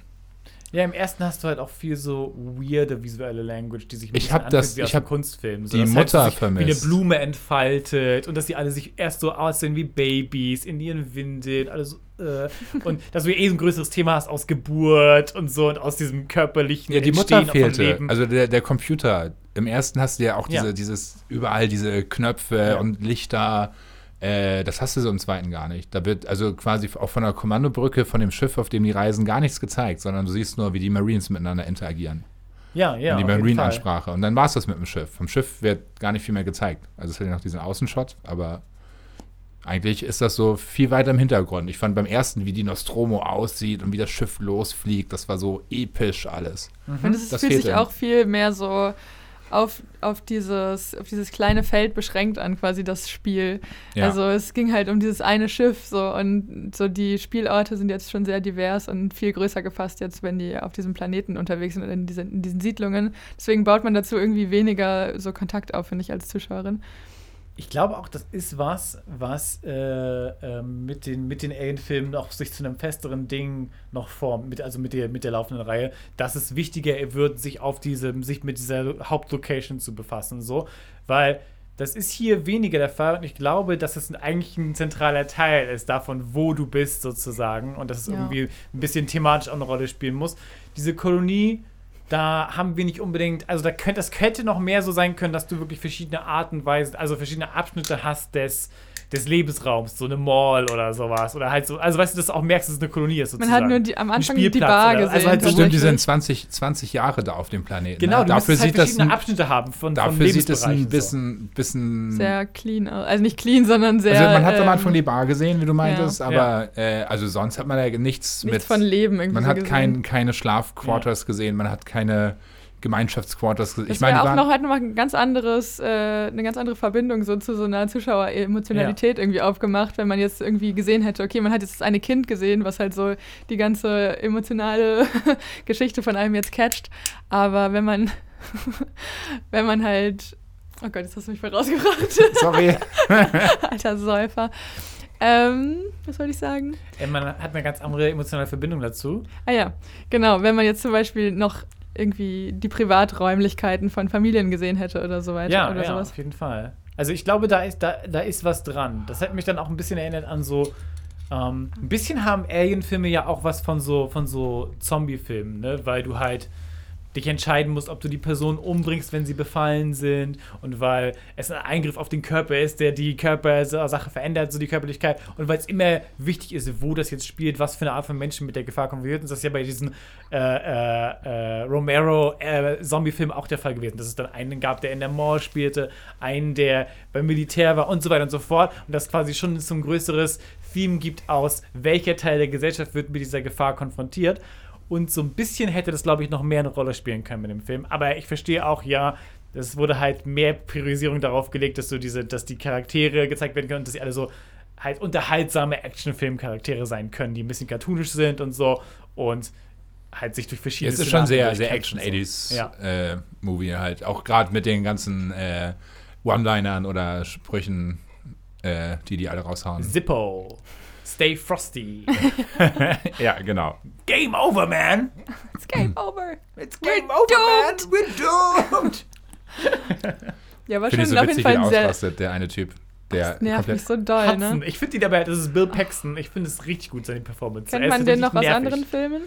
Ja, im ersten hast du halt auch viel so weirde visuelle Language, die sich ein Ich hab das- wie ich hab Kunstfilm. die dass halt Mutter sich Wie eine vermisst. Blume entfaltet und dass die alle sich erst so aussehen wie Babys in ihren Windeln, alles äh, und dass du eh so ein größeres Thema hast aus Geburt und so und aus diesem körperlichen Ja, die Mutter Entstehen vom fehlte. Leben. Also der, der Computer. Im ersten hast du ja auch diese, Ja. dieses, überall diese Knöpfe Ja. und Lichter. Äh, das hast du so im zweiten gar nicht. Da wird also quasi auch von der Kommandobrücke von dem Schiff, auf dem die reisen, gar nichts gezeigt, sondern du siehst nur, wie die Marines miteinander interagieren. ja, ja. und die. Marine-Ansprache. Und dann war es das mit dem Schiff. Vom Schiff wird gar nicht viel mehr gezeigt. Also es hat ja noch diesen Außenshot, aber eigentlich ist das so viel weiter im Hintergrund. Ich fand beim ersten, wie die Nostromo aussieht und wie das Schiff losfliegt, das war so episch alles. Und es Das fühlt sich auch viel mehr so auf, auf, dieses, auf dieses kleine Feld beschränkt an, quasi das Spiel. Ja. Also es ging halt um dieses eine Schiff so und so die Spielorte sind jetzt schon sehr divers und viel größer gefasst jetzt, wenn die auf diesem Planeten unterwegs sind, in diesen, in diesen Siedlungen. Deswegen baut man dazu irgendwie weniger so Kontakt auf, finde ich, als Zuschauerin. Ich glaube auch, das ist was, was äh, ähm, mit den, mit den Alien-Filmen noch sich zu einem festeren Ding noch formt, mit, also mit der, mit der laufenden Reihe, dass es wichtiger wird, sich auf diese, sich mit dieser Hauptlocation zu befassen, so, weil das ist hier weniger der Fall und ich glaube, dass es eigentlich ein zentraler Teil ist davon, wo du bist sozusagen und dass es Ja. irgendwie ein bisschen thematisch auch eine Rolle spielen muss. Diese Kolonie, da haben wir nicht unbedingt, also da könnte, das könnte noch mehr so sein können, dass du wirklich verschiedene Arten also verschiedene Abschnitte hast des, des Lebensraums, so eine Mall oder sowas. Oder halt so, also weißt du, dass du auch merkst, dass es eine Kolonie ist Man sozusagen. hat nur die, am Anfang die Bar gesehen. also halt so- Stimmt, die sind tatsächlich. 20, 20 Jahre da auf dem Planeten. Genau, ne? du dafür halt sieht das verschiedene ein, Abschnitte haben von, von dafür sieht es ein bisschen, bisschen sehr clean aus. Also nicht clean, sondern sehr. also man hat am ähm, Anfang die Bar gesehen, wie du meintest, Ja. aber Äh, also sonst hat man ja nichts, nichts mit von Leben irgendwie Man so hat gesehen. kein, keine Schlafquarters gesehen, man hat keine, Gemeinschaftsquarters. Das Ich meine, wäre die auch waren, noch, halt noch mal ein ganz anderes, äh, eine ganz andere Verbindung so zu so einer Zuschaueremotionalität irgendwie aufgemacht, wenn man jetzt irgendwie gesehen hätte, okay, man hat jetzt das eine Kind gesehen, was halt so die ganze emotionale Geschichte von einem jetzt catcht. Aber wenn man, wenn man halt, oh Gott, jetzt hast du mich voll rausgebracht, sorry. alter Säufer. Ähm, was wollte ich sagen? Man hat eine ganz andere emotionale Verbindung dazu. Ah ja, genau. Wenn man jetzt zum Beispiel noch irgendwie die Privaträumlichkeiten von Familien gesehen hätte oder so weiter Ja, oder ja sowas. auf jeden Fall. Also ich glaube, da ist, da, da ist was dran. Das hat mich dann auch ein bisschen erinnert an so. Ähm, ein bisschen haben Alien-Filme ja auch was von so, von so Zombie-Filmen, ne? Weil du halt dich entscheiden musst, ob du die Person umbringst, wenn sie befallen sind. Und weil es ein Eingriff auf den Körper ist, der die Körpersache verändert, so die Körperlichkeit. Und weil es immer wichtig ist, wo das jetzt spielt, was für eine Art von Menschen mit der Gefahr konfrontiert ist. Das ist ja bei diesen äh, äh, äh, Romero-Zombie-Filmen auch der Fall gewesen, dass es dann einen gab, der in der Mall spielte, einen, der beim Militär war und so weiter und so fort. Und das quasi schon so ein größeres Theme gibt aus, welcher Teil der Gesellschaft wird mit dieser Gefahr konfrontiert und so ein bisschen hätte das, glaube ich, noch mehr eine Rolle spielen können mit dem Film. Aber ich verstehe auch, ja, es wurde halt mehr Priorisierung darauf gelegt, dass so diese, dass die Charaktere gezeigt werden können und dass sie alle so halt unterhaltsame Actionfilm-Charaktere sein können, die ein bisschen cartoonisch sind und so und halt sich durch verschiedene Es ist schon sehr, sehr durchkämpfen Action-80s so. Ja. äh, halt. Auch gerade mit den ganzen äh, One-Linern oder Sprüchen, äh, die die alle raushauen. Zippo. Stay frosty. ja, genau. Game over, man. It's game over. It's game over, man. We're doomed. Ja, war schon ich so auf jeden wie Fall sehr. ausrastet, der eine Typ. Der Nervt mich so doll, Hudson. ne? Ich finde ihn aber, das ist Bill Paxton. Ich finde es richtig gut, seine Performance. Kennt man den noch aus richtig anderen nervig. Filmen?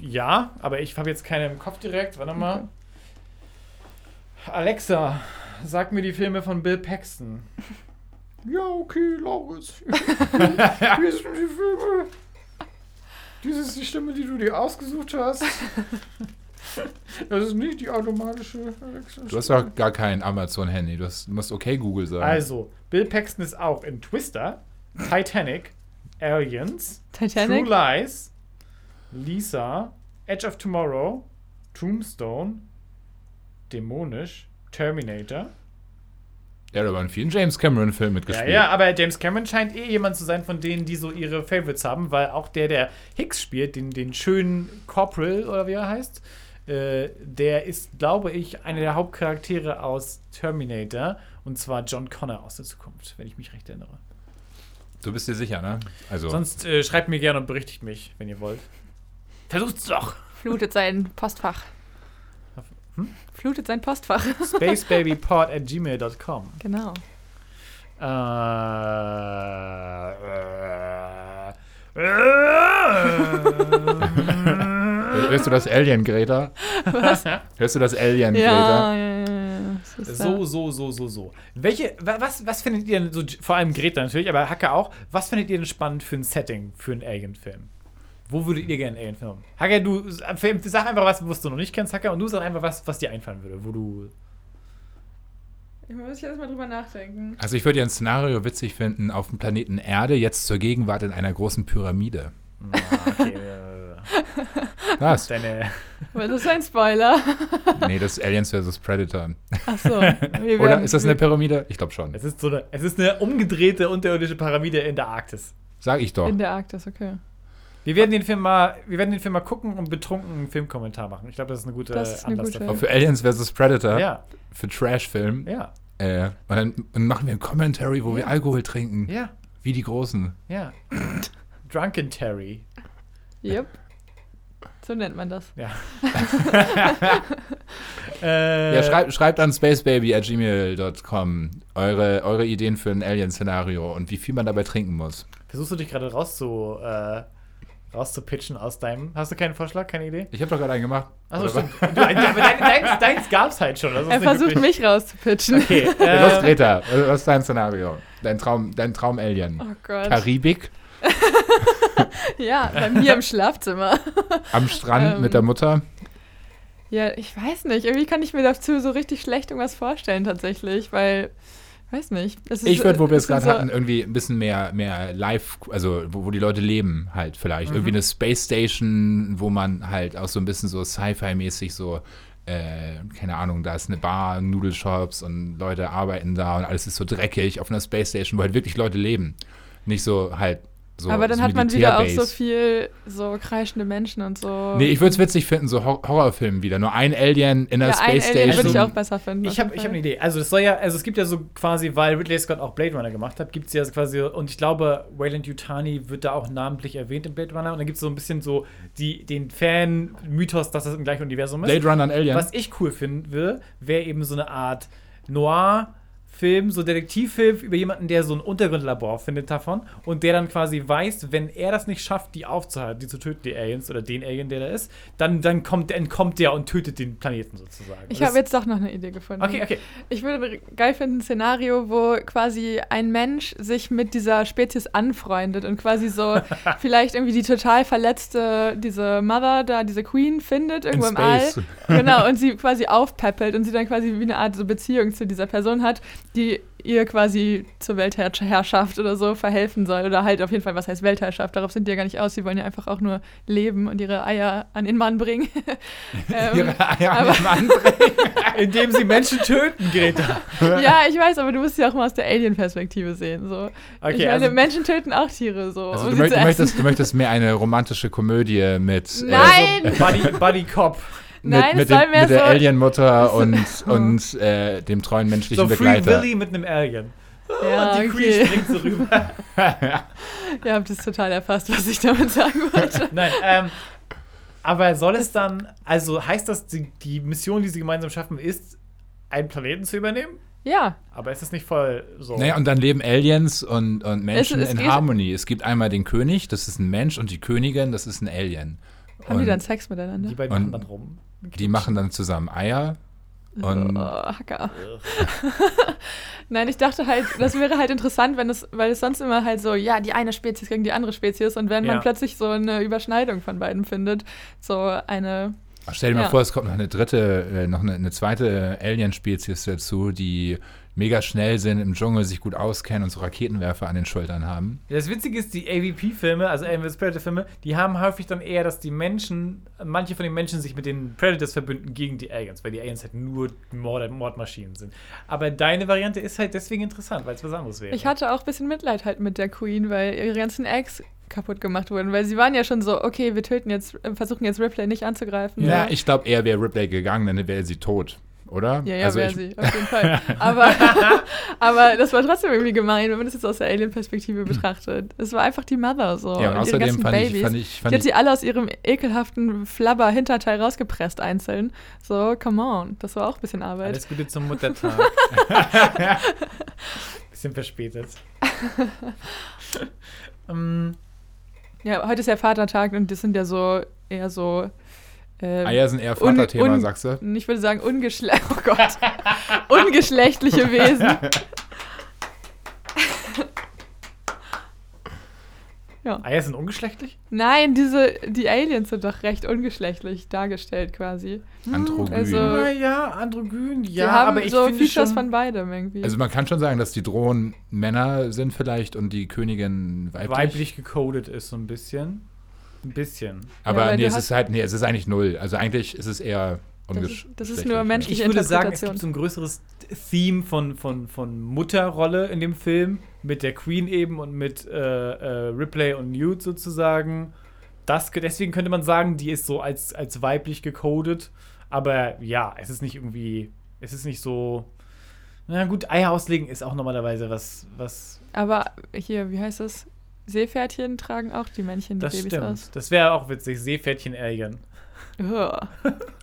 Ja, aber ich habe jetzt keine im Kopf direkt. Warte mal. Alexa, sag mir die Filme von Bill Paxton. Ja, okay, Laurens. Hier sind die Filme. Dies ist die Stimme, die du dir ausgesucht hast. Das ist nicht die automatische Alexa. Du hast doch gar kein Amazon-Handy. Du, du musst okay Google sagen. Also, Bill Paxton ist auch in Twister, Titanic, Aliens, Titanic? True Lies, Lisa, Edge of Tomorrow, Tombstone, Dämonisch, Terminator. Er hat aber in vielen James Cameron-Filmen Ja, mitgespielt. ja, aber James Cameron scheint eh jemand zu sein, von denen, die so ihre Favorites haben, weil auch der, der Hicks spielt, den, den schönen Corporal oder wie er heißt, äh, der ist, glaube ich, einer der Hauptcharaktere aus Terminator und zwar John Connor aus der Zukunft, wenn ich mich recht erinnere. Du bist dir sicher, ne? Also, Sonst äh, schreibt mir gerne und berichtigt mich, wenn ihr wollt. Versucht's doch! Flutet sein Postfach. Hm? Flutet sein Postfach. Spacebabypod at gmail.com. genau. Äh, äh, hörst du das Alien, Greta? Was? Hörst du das Alien, Ja, Greta? ja, ja, ja. So, so, so, so, so. Welche, wa- was, was findet ihr denn so, vor allem Greta natürlich, aber Hacke auch, was findet ihr denn spannend für ein Setting für einen Alien-Film? Wo würdet ihr gerne einen Alien-Film haben? Hacke, du sag einfach was, was du noch nicht kennst, Hacke, und du sag einfach was, was dir einfallen würde, wo du. Ich muss jetzt mal drüber nachdenken. Also ich würde ja ein Szenario witzig finden, auf dem Planeten Erde, jetzt zur Gegenwart in einer großen Pyramide. Ah, okay, Was? deine. Aber das ist ein Spoiler. nee, das ist Aliens vs. Predator. Achso. Oder ist das eine Pyramide? Ich glaube schon. Es ist so eine, es ist eine umgedrehte unterirdische Pyramide in der Arktis. Sag ich doch. In der Arktis, okay. Wir werden den Film mal, wir werden den Film mal gucken und betrunken einen Filmkommentar machen. Ich glaube, das ist eine gute Das ist eine Anlass gute- Auch für Aliens vs. Predator, Ja, für Trash-Film. ja, Äh, und dann, machen wir ein Commentary, wo wir Ja. Alkohol trinken. ja, Wie die Großen. ja. Drunken Terry. Yep. So nennt man das. Ja. äh, Ja, schreibt, schreibt an spacebaby.gmail.com eure, eure Ideen für ein Alien-Szenario und wie viel man dabei trinken muss. Versuchst du dich gerade rauszu, äh, rauszupitchen aus deinem. Hast du keinen Vorschlag, keine Idee? Ich habe doch gerade einen gemacht. Achso, stimmt. Du, aber dein, deins, deins gab's halt schon. Er versucht wirklich- mich rauszupitchen. Okay, los, äh, Greta, was ist dein Szenario? Dein Traum, dein Traum-Alien? Oh Gott. Karibik, Ja, bei mir im Schlafzimmer. am Strand Ähm. mit der Mutter. Ja, ich weiß nicht. Irgendwie kann ich mir dazu so richtig schlecht irgendwas vorstellen tatsächlich, weil Weiß nicht. Ich würde, wo wir es gerade so- hatten, irgendwie ein bisschen mehr, mehr live, also wo, wo die Leute leben halt vielleicht. Mhm. Irgendwie eine Space Station, wo man halt auch so ein bisschen so Sci-Fi-mäßig so, äh, keine Ahnung, da ist eine Bar, Nudelshops und Leute arbeiten da und alles ist so dreckig auf einer Space Station, wo halt wirklich Leute leben. Nicht so halt so aber dann so hat man wieder auch so viel so kreischende Menschen und so. Nee, ich würde es witzig finden, so Hor Horrorfilm wieder. Nur ein Alien in einer ja, ein Space Alien würde ich Station. auch besser finden. Ich habe hab eine Idee. Also, das soll ja, also es gibt ja so quasi, weil Ridley Scott auch Blade Runner gemacht hat, gibt es ja quasi, und ich glaube, Wayland Yutani wird da auch namentlich erwähnt in Blade Runner. Und dann gibt es so ein bisschen so die, den Fan-Mythos, dass das im gleichen Universum ist. Blade Runner und Alien. Was ich cool finden will, wäre eben so eine Art Noir. Film, so Detektivfilm über jemanden, der so ein Untergrundlabor findet davon und der dann quasi weiß, wenn er das nicht schafft, die aufzuhalten, die zu töten, die Aliens oder den Alien, der da ist, dann, dann kommt, entkommt der und tötet den Planeten sozusagen. Ich habe jetzt doch noch eine Idee gefunden. Okay, okay. Ich würde geil finden, ein Szenario, wo quasi ein Mensch sich mit dieser Spezies anfreundet und quasi so vielleicht irgendwie die total verletzte, diese Mother da, diese Queen findet irgendwo im All. Genau, und sie quasi aufpeppelt und sie dann quasi wie eine Art so Beziehung zu dieser Person hat, die ihr quasi zur Weltherrschaft oder so verhelfen soll. Oder halt auf jeden Fall, was heißt Weltherrschaft? Darauf sind die ja gar nicht aus. Sie wollen ja einfach auch nur leben und ihre Eier an den Mann bringen. ähm, Ihre Eier an den Mann bringen. Indem sie Menschen töten, Greta. ja, ich weiß, aber du musst sie auch mal aus der Alien-Perspektive sehen. So. Okay, ich meine, also- Menschen töten auch Tiere so. Also um du, möcht, du, möchtest, du möchtest mehr eine romantische Komödie mit, äh, Nein! Buddy, Buddy Cop. Mit, Nein, mit, es soll dem, mit der so- Alien-Mutter und, und äh, dem treuen menschlichen So Free Begleiter. Willy mit einem Alien. Ja, die Queen okay. springt so rüber. Ihr habt es total erfasst, was ich damit sagen wollte. Nein, ähm, aber soll es dann, also heißt das, die, die Mission, die sie gemeinsam schaffen, ist, einen Planeten zu übernehmen? Ja, Aber ist es nicht voll so? Naja, und dann leben Aliens und, und Menschen es in geht- Harmonie. Es gibt einmal den König, das ist ein Mensch, und die Königin, das ist ein Alien. haben und die dann Sex miteinander? die beiden Und- machen dann rum. Die machen dann zusammen Eier. Und oh, Hacker. Nein, ich dachte halt, das wäre halt interessant, wenn es, weil es sonst immer halt so, ja, die eine Spezies gegen die andere Spezies und wenn Ja. man plötzlich so eine Überschneidung von beiden findet, so eine, Ach, stell dir mal Ja. vor, es kommt noch eine dritte, äh, noch eine, eine zweite Alien-Spezies dazu, die mega schnell sind, im Dschungel sich gut auskennen und so Raketenwerfer an den Schultern haben. Das Witzige ist, die AVP-Filme, also Alien vs. Predator-Filme, die haben häufig dann eher, dass die Menschen, manche von den Menschen sich mit den Predators verbünden gegen die Aliens, weil die Aliens halt nur Mord Mordmaschinen sind. Aber deine Variante ist halt deswegen interessant, weil es was anderes wäre. ich hatte auch ein bisschen Mitleid halt mit der Queen, weil ihre ganzen Eggs kaputt gemacht wurden, weil sie waren ja schon so, okay, wir töten jetzt, äh, versuchen jetzt Ripley nicht anzugreifen. Ja, so. ich glaube, eher wäre Ripley gegangen, dann wäre sie tot, oder? Ja, ja, also wäre ich, sie, auf jeden Fall. Aber, aber das war trotzdem irgendwie gemein, wenn man das jetzt aus der Alien-Perspektive betrachtet. Es war einfach die Mother so. Ja, und ihre außerdem ganzen fand ich, Babys. fand ich, Die fand hat ich sie alle aus ihrem ekelhaften Flabber-Hinterteil rausgepresst einzeln. So, come on. Das war auch ein bisschen Arbeit. Alles Gute zum Muttertag. Bisschen verspätet. ähm, Ja, heute ist ja Vatertag und das sind ja so eher so. Ähm, Eier sind eher Vaterthema, sagst du? Ich würde sagen, ungeschle oh Gott. ungeschlechtliche Wesen. ja. Eier sind ungeschlechtlich? Nein, diese, die Aliens sind doch recht ungeschlechtlich dargestellt quasi. Androgyn. also- Naja, androgyn, ja, haben aber ich so finde Features schon, von beidem irgendwie. Also man kann schon sagen, dass die Drohnen Männer sind vielleicht und die Königin weiblich. weiblich gecodet ist so ein bisschen. Ein bisschen. Aber Ja, nee, es ist halt, nee, es ist eigentlich null. Also eigentlich ist es eher Das ist- ungeschlechtlich. das ist nur menschlich. Ich würde sagen, es gibt so ein größeres Theme von, von, von Mutterrolle in dem Film, mit der Queen eben und mit äh, äh, Ripley und Newt sozusagen. Das, deswegen könnte man sagen, die ist so als, als weiblich gecodet. Aber ja, es ist nicht irgendwie, es ist nicht so. Na gut, Eier auslegen ist auch normalerweise was, was Aber hier, wie heißt das? Seepferdchen tragen auch die Männchen die das Babys stimmt. aus. Das wäre auch witzig. Seepferdchen Alien. Uah.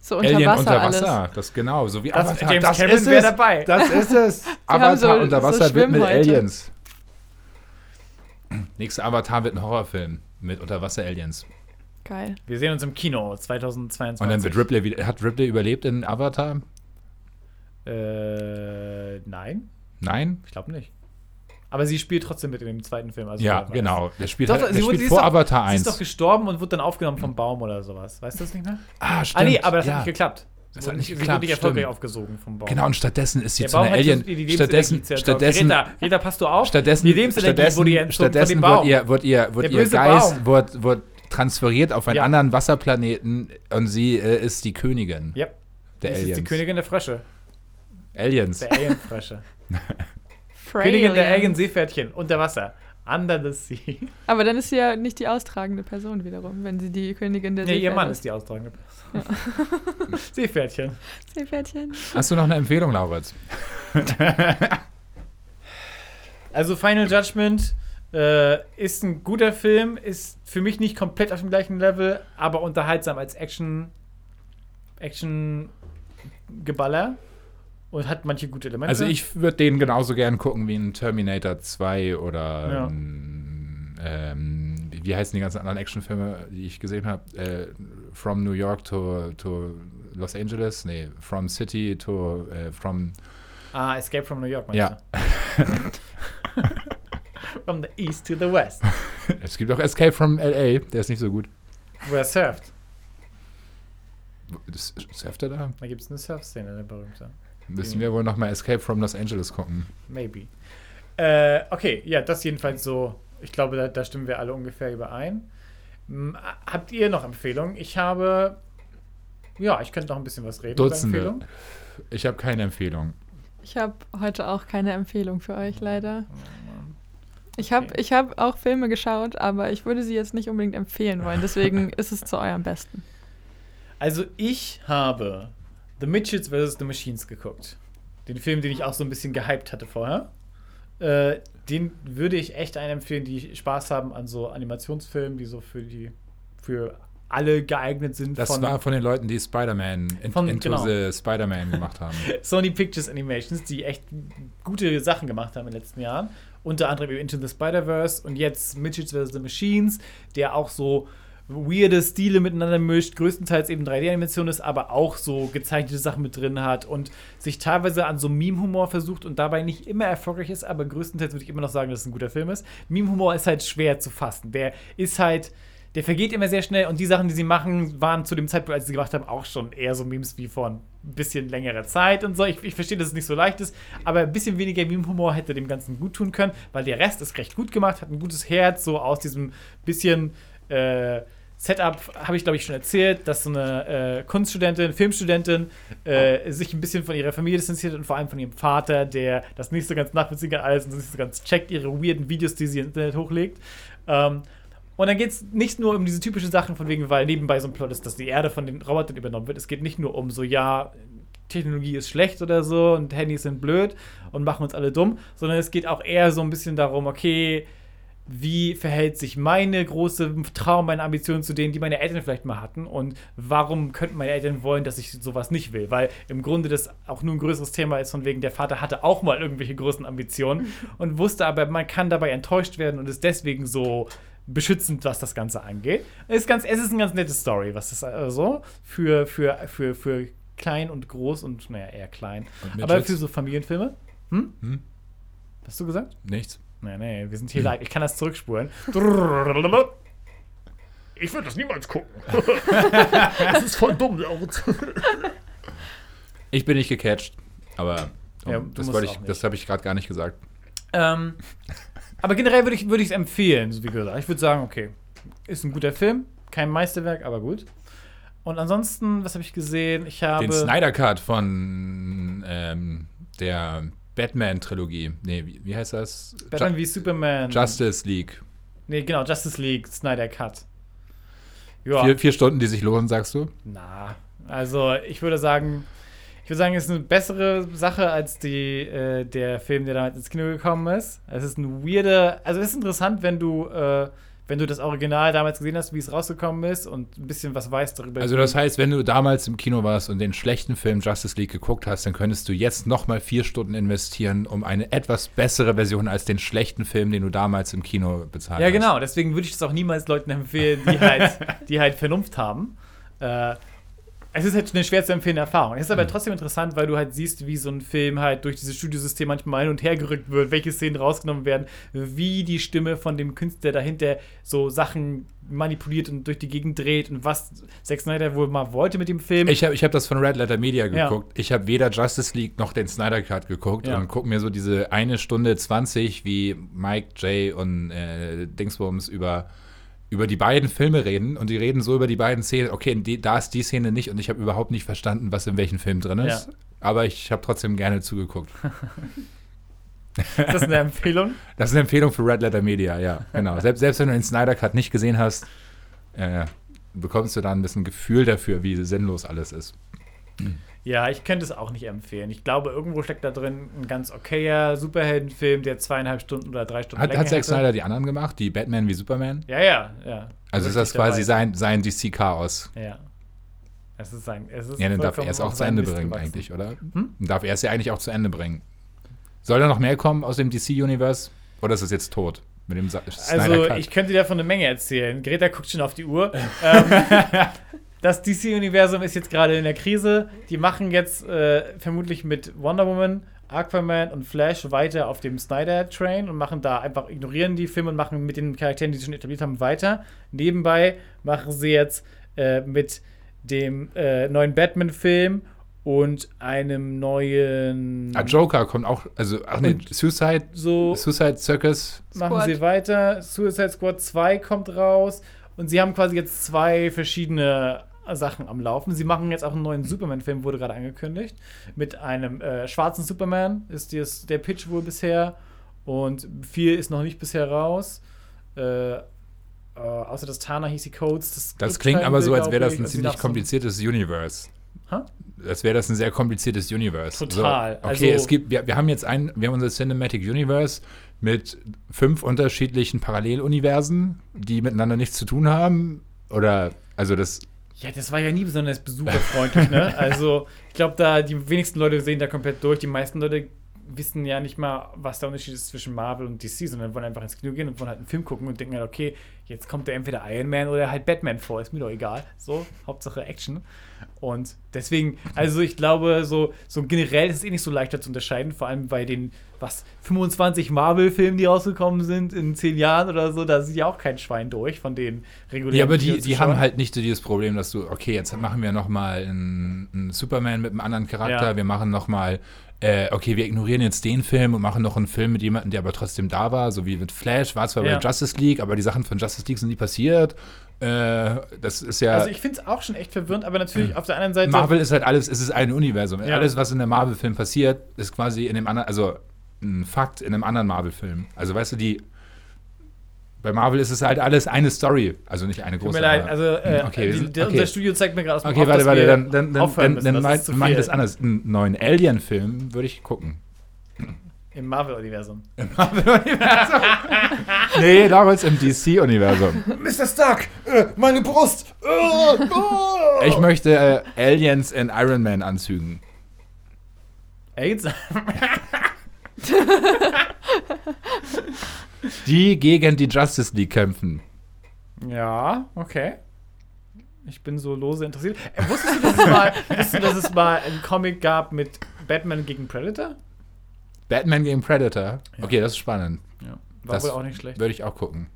So unter Alien Wasser, unter alles. Wasser, das genau, so wie Das- Avatar. James das Cameron ist wär es. dabei. Das ist es. Avatar so- unter so Wasser wird mit. Aliens. Nächster Avatar wird ein Horrorfilm mit Unterwasser-Aliens. Geil. Wir sehen uns im Kino 2022. Und dann wird Ripley wieder. Hat Ripley überlebt in Avatar? Äh, nein, Nein? ich glaube nicht. Aber sie spielt trotzdem mit in dem zweiten Film. Also ja, genau. Der spielt, Doch, halt, der sie, wurde- spielt sie ist vor doch, Avatar Sie 1. ist doch gestorben und wurde dann aufgenommen vom Baum oder sowas. Weißt du das nicht mehr? ah, Ah, nee, aber das ja. hat nicht geklappt. Das wurde hat nicht, nicht sie geklappt, wurde nicht erfolgreich stimmt. aufgezogen vom Baum. Genau, und stattdessen ist sie Der zu einer Baum hat Alien. die- die Stattdessen, stattdessen, Greta, Greta, passt du auf? stattdessen, die Lebensenergie stattdessen, wurde ihr stattdessen wird ihr, wird ihr, wird ihr Geist wird, wird transferiert auf einen Ja. anderen Wasserplaneten und sie äh, ist die Königin ja, der das Aliens. ist die Königin der Frösche. Aliens. Der Alienfrösche. Königin der Alien-Seepferdchen unter Wasser. Under the Sea. Aber dann ist sie ja nicht die austragende Person wiederum, wenn sie die Königin der Nee, ihr Seepferde Mann ist die austragende Person. Seepferdchen. Seepferdchen. Hast du noch eine Empfehlung, Lauritz? Also Final Judgment äh, ist ein guter Film, ist für mich nicht komplett auf dem gleichen Level, aber unterhaltsam als Action Action Geballer und hat manche gute Elemente. Also ich würde den genauso gern gucken wie ein Terminator 2 oder Ja. ähm, wie- heißen die ganzen anderen Actionfilme, die ich gesehen habe? Äh, from New York to, to Los Angeles? Nee, From City to äh, From ah, Escape from New York, meinst Ja. du? from the east to the west. Es gibt auch Escape from LA, der ist nicht so gut. Wo er surft. Das, surft er da? Da gibt es eine Surf-Szene, eine berühmte. Müssen wir wohl nochmal Escape from Los Angeles gucken. Maybe. Äh, okay, ja, das jedenfalls so. Ich glaube, da, da stimmen wir alle ungefähr überein. Hm, habt ihr noch Empfehlungen? Ich habe. Ja, ich könnte noch ein bisschen was reden. über Dutzende. Empfehlungen. Ich habe keine Empfehlung. Ich habe heute auch keine Empfehlung für euch, leider. Ich habe Okay. ich hab auch Filme geschaut, aber ich würde sie jetzt nicht unbedingt empfehlen wollen. Deswegen ist es zu eurem Besten. Also, ich habe The Mitchells vs. The Machines geguckt. Den Film, den ich auch so ein bisschen gehypt hatte vorher. Äh, den würde ich echt einen empfehlen, die Spaß haben an so Animationsfilmen, die so für die für alle geeignet sind. Das von war von den Leuten, die Spider-Man, Into genau. the Spider-Man gemacht haben. Sony Pictures Animations, die echt gute Sachen gemacht haben in den letzten Jahren. Unter anderem Into the Spider-Verse und jetzt Mitchells vs. The Machines, der auch so weirde Stile miteinander mischt, größtenteils eben 3D-Animation ist, aber auch so gezeichnete Sachen mit drin hat und sich teilweise an so Meme-Humor versucht und dabei nicht immer erfolgreich ist, aber größtenteils würde ich immer noch sagen, dass es ein guter Film ist. Meme-Humor ist halt schwer zu fassen. Der ist halt, der vergeht immer sehr schnell und die Sachen, die sie machen, waren zu dem Zeitpunkt, als sie gemacht haben, auch schon eher so Memes wie vor ein bisschen längerer Zeit und so. Ich, ich verstehe, dass es nicht so leicht ist, aber ein bisschen weniger Meme-Humor hätte dem Ganzen gut tun können, weil der Rest ist recht gut gemacht, hat ein gutes Herz, so aus diesem bisschen äh, Setup habe ich, glaube ich, schon erzählt, dass so eine äh, Kunststudentin, Filmstudentin äh, sich ein bisschen von ihrer Familie distanziert und vor allem von ihrem Vater, der das nicht so ganz nachvollziehen kann, alles und nicht so ganz checkt, ihre weirden Videos, die sie ins Internet hochlegt. Ähm, und dann geht es nicht nur um diese typischen Sachen, von wegen, weil nebenbei so ein Plot ist, dass die Erde von den Robotern übernommen wird. Es geht nicht nur um so, ja, Technologie ist schlecht oder so und Handys sind blöd und machen uns alle dumm, sondern es geht auch eher so ein bisschen darum, okay, wie verhält sich meine große Traum, meine Ambition zu denen, die meine Eltern vielleicht mal hatten und warum könnten meine Eltern wollen, dass ich sowas nicht will? Weil im Grunde das auch nur ein größeres Thema ist, von wegen der Vater hatte auch mal irgendwelche großen Ambitionen und wusste aber, man kann dabei enttäuscht werden und ist deswegen so beschützend, was das Ganze angeht. Es ist, ganz, es ist eine ganz nette Story, was das also für, für, für, für klein und groß und naja, eher klein. Und Aber für so Familienfilme. Hm? Hm? Hast du gesagt? Nichts. Nee, nee, wir sind hier live. Ich kann das zurückspulen. Ich würde das niemals gucken. das ist voll dumm laut. Ich bin nicht gecatcht, aber Ja, um, das, ich, das habe ich gerade gar nicht gesagt. ähm, aber generell würde ich es würd empfehlen, so wie gesagt. Ich würde sagen, okay, ist ein guter Film. Kein Meisterwerk, aber gut. Und ansonsten, was habe ich gesehen? Ich habe. Den Snyder Cut von ähm, der Batman-Trilogie. Nee, wie, wie heißt das? Batman Ju wie Superman. Justice League. nee, genau, Justice League, Snyder Cut. Ja. Vier, vier Stunden, die sich lohnen, sagst du? Na, also ich würde sagen, ich würde sagen, es ist eine bessere Sache als die, äh, der Film, der damals ins Kino gekommen ist. Es ist ein weirder, also es ist interessant, wenn du, äh, wenn du das Original damals gesehen hast, wie es rausgekommen ist und ein bisschen was weißt darüber. Also das heißt, wenn du damals im Kino warst und den schlechten Film Justice League geguckt hast, dann könntest du jetzt noch mal vier Stunden investieren, um eine etwas bessere Version als den schlechten Film, den du damals im Kino bezahlt ja, hast. genau, deswegen würde ich das auch niemals Leuten empfehlen, die halt, die halt Vernunft haben. Äh, Es ist halt eine schwer zu empfehlende Erfahrung. Es ist Mhm. aber trotzdem interessant, weil du halt siehst, wie so ein Film halt durch dieses Studiosystem manchmal hin und her gerückt wird, welche Szenen rausgenommen werden, wie die Stimme von dem Künstler dahinter so Sachen manipuliert und durch die Gegend dreht und was Zack Snyder wohl mal wollte mit dem Film. Ich habe ich hab das von Red Letter Media Ja. geguckt. Ich habe weder Justice League noch den Snyder Cut geguckt Ja. und gucke mir so diese eine Stunde 20, wie Mike, Jay und äh, Dingsbums über, über die beiden Filme reden und die reden so über die beiden Szenen. Okay, die, da ist die Szene nicht und ich habe überhaupt nicht verstanden, was in welchem Film drin ist. Ja. Aber ich habe trotzdem gerne zugeguckt. ist das eine Empfehlung? Das ist eine Empfehlung für Red Letter Media, ja, genau. Selbst, selbst wenn du den Snyder Cut nicht gesehen hast, äh, bekommst du da ein bisschen Gefühl dafür, wie sinnlos alles ist. Ja, ich könnte es auch nicht empfehlen. Ich glaube, irgendwo steckt da drin ein ganz okayer Superheldenfilm, der zweieinhalb Stunden oder drei Stunden Hat, hat Zack. Snyder die anderen gemacht, die Batman wie Superman? Ja, ja, ja. Also ist das quasi dabei. sein, sein DC-Chaos. Ja. Es ist sein. Es ist Ja, dann darf er es auch zu Ende Mist bringen, gewachsen. eigentlich, oder? Hm? Dann darf er es ja eigentlich auch zu Ende bringen. Soll da noch mehr kommen aus dem DC-Universe? Oder ist es jetzt tot? Mit dem Sa Snyder Also, Cut? ich könnte dir davon eine Menge erzählen. Greta guckt schon auf die Uhr. ähm, das DC-Universum ist jetzt gerade in der Krise. Die machen jetzt äh, vermutlich mit Wonder Woman, Aquaman und Flash weiter auf dem Snyder-Train und machen da einfach, ignorieren die Filme und machen mit den Charakteren, die sie schon etabliert haben, weiter. Nebenbei machen sie jetzt äh, mit dem äh, neuen Batman-Film und einem neuen. ah, Joker kommt auch, also, ach nee, Suicide, so Suicide Circus. machen Squad. sie weiter. Suicide Squad 2 kommt raus. Und sie haben quasi jetzt zwei verschiedene Sachen am Laufen. Sie machen jetzt auch einen neuen Superman-Film, wurde gerade angekündigt. Mit einem äh, schwarzen Superman ist dies, der Pitch wohl bisher. Und viel ist noch nicht bisher raus. Äh, äh, außer das Tana hieß die Codes. Das, Das klingt aber so, als wäre das ein Also ziemlich so- kompliziertes Universe. Hä? Als wäre das ein sehr kompliziertes Universe. Total. So, okay, Also- es gibt, wir, wir haben jetzt ein, wir haben unser Cinematic Universe mit fünf unterschiedlichen Paralleluniversen, die miteinander nichts zu tun haben. Oder, also das, Ja, das war ja nie besonders besucherfreundlich, ne? Also, ich glaube, da die wenigsten Leute sehen da komplett durch. Die meisten Leute wissen ja nicht mal, was der Unterschied ist zwischen Marvel und DC, sondern wollen einfach ins Kino gehen und wollen halt einen Film gucken und denken halt, okay, jetzt kommt da entweder Iron Man oder halt Batman vor, ist mir doch egal. So, Hauptsache Action. Und deswegen, also ich glaube, so, so generell ist es eh nicht so leichter zu unterscheiden, vor allem bei den, was, 25 Marvel-Filmen, die rausgekommen sind in 10 Jahren oder so, da sieht ja auch kein Schwein durch von den regulären ja, aber die, die haben halt nicht so dieses Problem, dass du, okay, jetzt machen wir noch mal einen, einen Superman mit einem anderen Charakter, Ja. wir machen noch mal, äh, okay, wir ignorieren jetzt den Film und machen noch einen Film mit jemandem, der aber trotzdem da war, so wie mit Flash, war zwar Ja. bei Justice League, aber die Sachen von Justice League sind nie passiert. Äh, das ist ja. Also ich finde es auch schon echt verwirrend, aber natürlich auf der anderen Seite. Marvel ist halt alles, es ist ein Universum. Ja. Alles, was in der Marvel-Film passiert, ist quasi in dem anderen, also ein Fakt in einem anderen Marvel-Film. Also weißt du, die bei Marvel ist es halt alles eine Story, also nicht eine Tut große. mir leid, also äh, okay, wir die, der, okay. unser Studio zeigt mir gerade aus dem Okay, Off, warte, dass warte, dann, dann, dann, dann, dann, müssen. Das mach- ist zu mach ich das anders. Einen neuen Alien-Film würde ich gucken. Im Marvel-Universum. Nee, damals im DC-Universum. Mr. Stark, äh, meine Brust. Äh, oh. Ich möchte äh, Aliens in Iron Man-Anzügen. AIDS? Die gegen die Justice League kämpfen. ja, okay. Ich bin so lose interessiert. Äh, wusstest, du, dass es mal, wusstest du, dass es mal einen Comic gab mit Batman gegen Predator? Batman gegen Predator. Okay, das ist spannend. Ja. War Das wohl auch nicht schlecht. Würde ich auch gucken.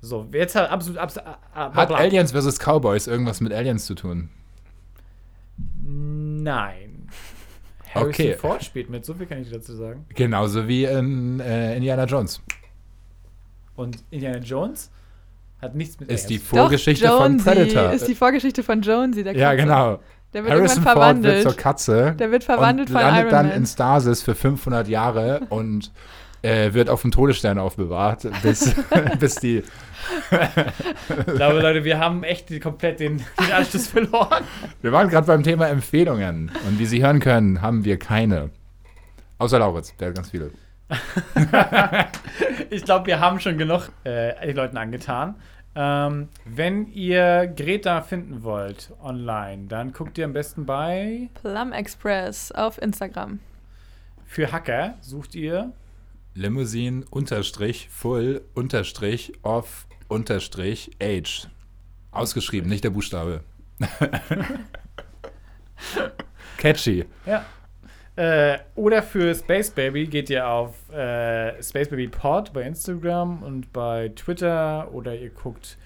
So, jetzt hat absolut. absolut ah, bla, Hat. Aliens vs. Cowboys irgendwas mit Aliens zu tun? Nein. Harrison Okay. Ford spielt mit, so viel kann ich dazu sagen. Genauso wie in äh, Indiana Jones. Und Indiana Jones hat nichts mit Ist die. Vorgeschichte Doch, von Predator. ist die Vorgeschichte von Jonesy, der ja, Katze. genau. Der wird Harrison irgendwann Ford wird verwandelt. zur Katze. Der wird verwandelt und von landet Iron dann Man. in Stasis für 500 Jahre und äh, wird auf dem Todesstern aufbewahrt, bis, bis die. Ich glaube, Leute, wir haben echt komplett den, den Anschluss verloren. Wir waren gerade beim Thema Empfehlungen und wie Sie hören können, haben wir keine. Außer Lauritz, der hat ganz viele. Ich glaube, wir haben schon genug äh, den Leuten angetan. Ähm, wenn ihr Greta finden wollt online, dann guckt ihr am besten bei Plum Express auf Instagram. für Hacker sucht ihr Limousine unterstrich full unterstrich off unterstrich age. Ausgeschrieben, nicht der Buchstabe. Catchy. Ja. Äh, oder für Space Baby geht ihr auf äh, Space Baby Pod bei Instagram und bei Twitter oder ihr guckt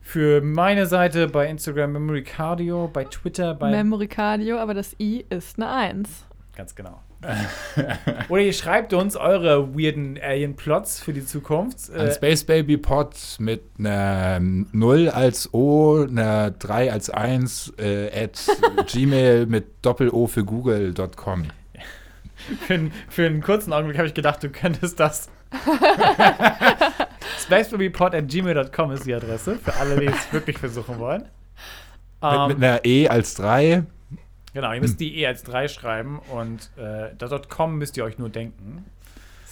für meine Seite bei Instagram Memory Cardio, bei Twitter bei Memory Cardio, aber das I ist eine 1. ganz genau. Oder ihr schreibt uns eure weirden Alien Plots für die Zukunft. Ein Äh, Space Baby Pod mit einer 0 als O, einer 3 als 1, äh, at gmail mit Doppel-O für Google.com. für, einen- für einen kurzen Augenblick habe ich gedacht, du könntest das. spacebabypod at gmail.com ist die Adresse für alle, die es wirklich versuchen wollen. Mit, Ähm, mit einer E als 3. Genau, ihr müsst die E als 3 schreiben und äh, das .com müsst ihr euch nur denken.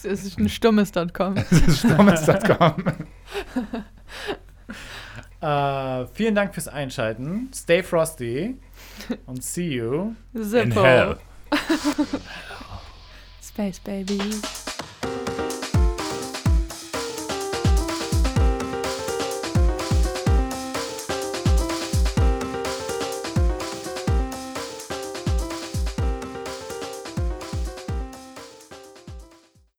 Es ist ein stummes.com. Stommes.com. Äh, vielen Dank fürs Einschalten. Stay frosty und see you. In Zippo. hell. Space Baby.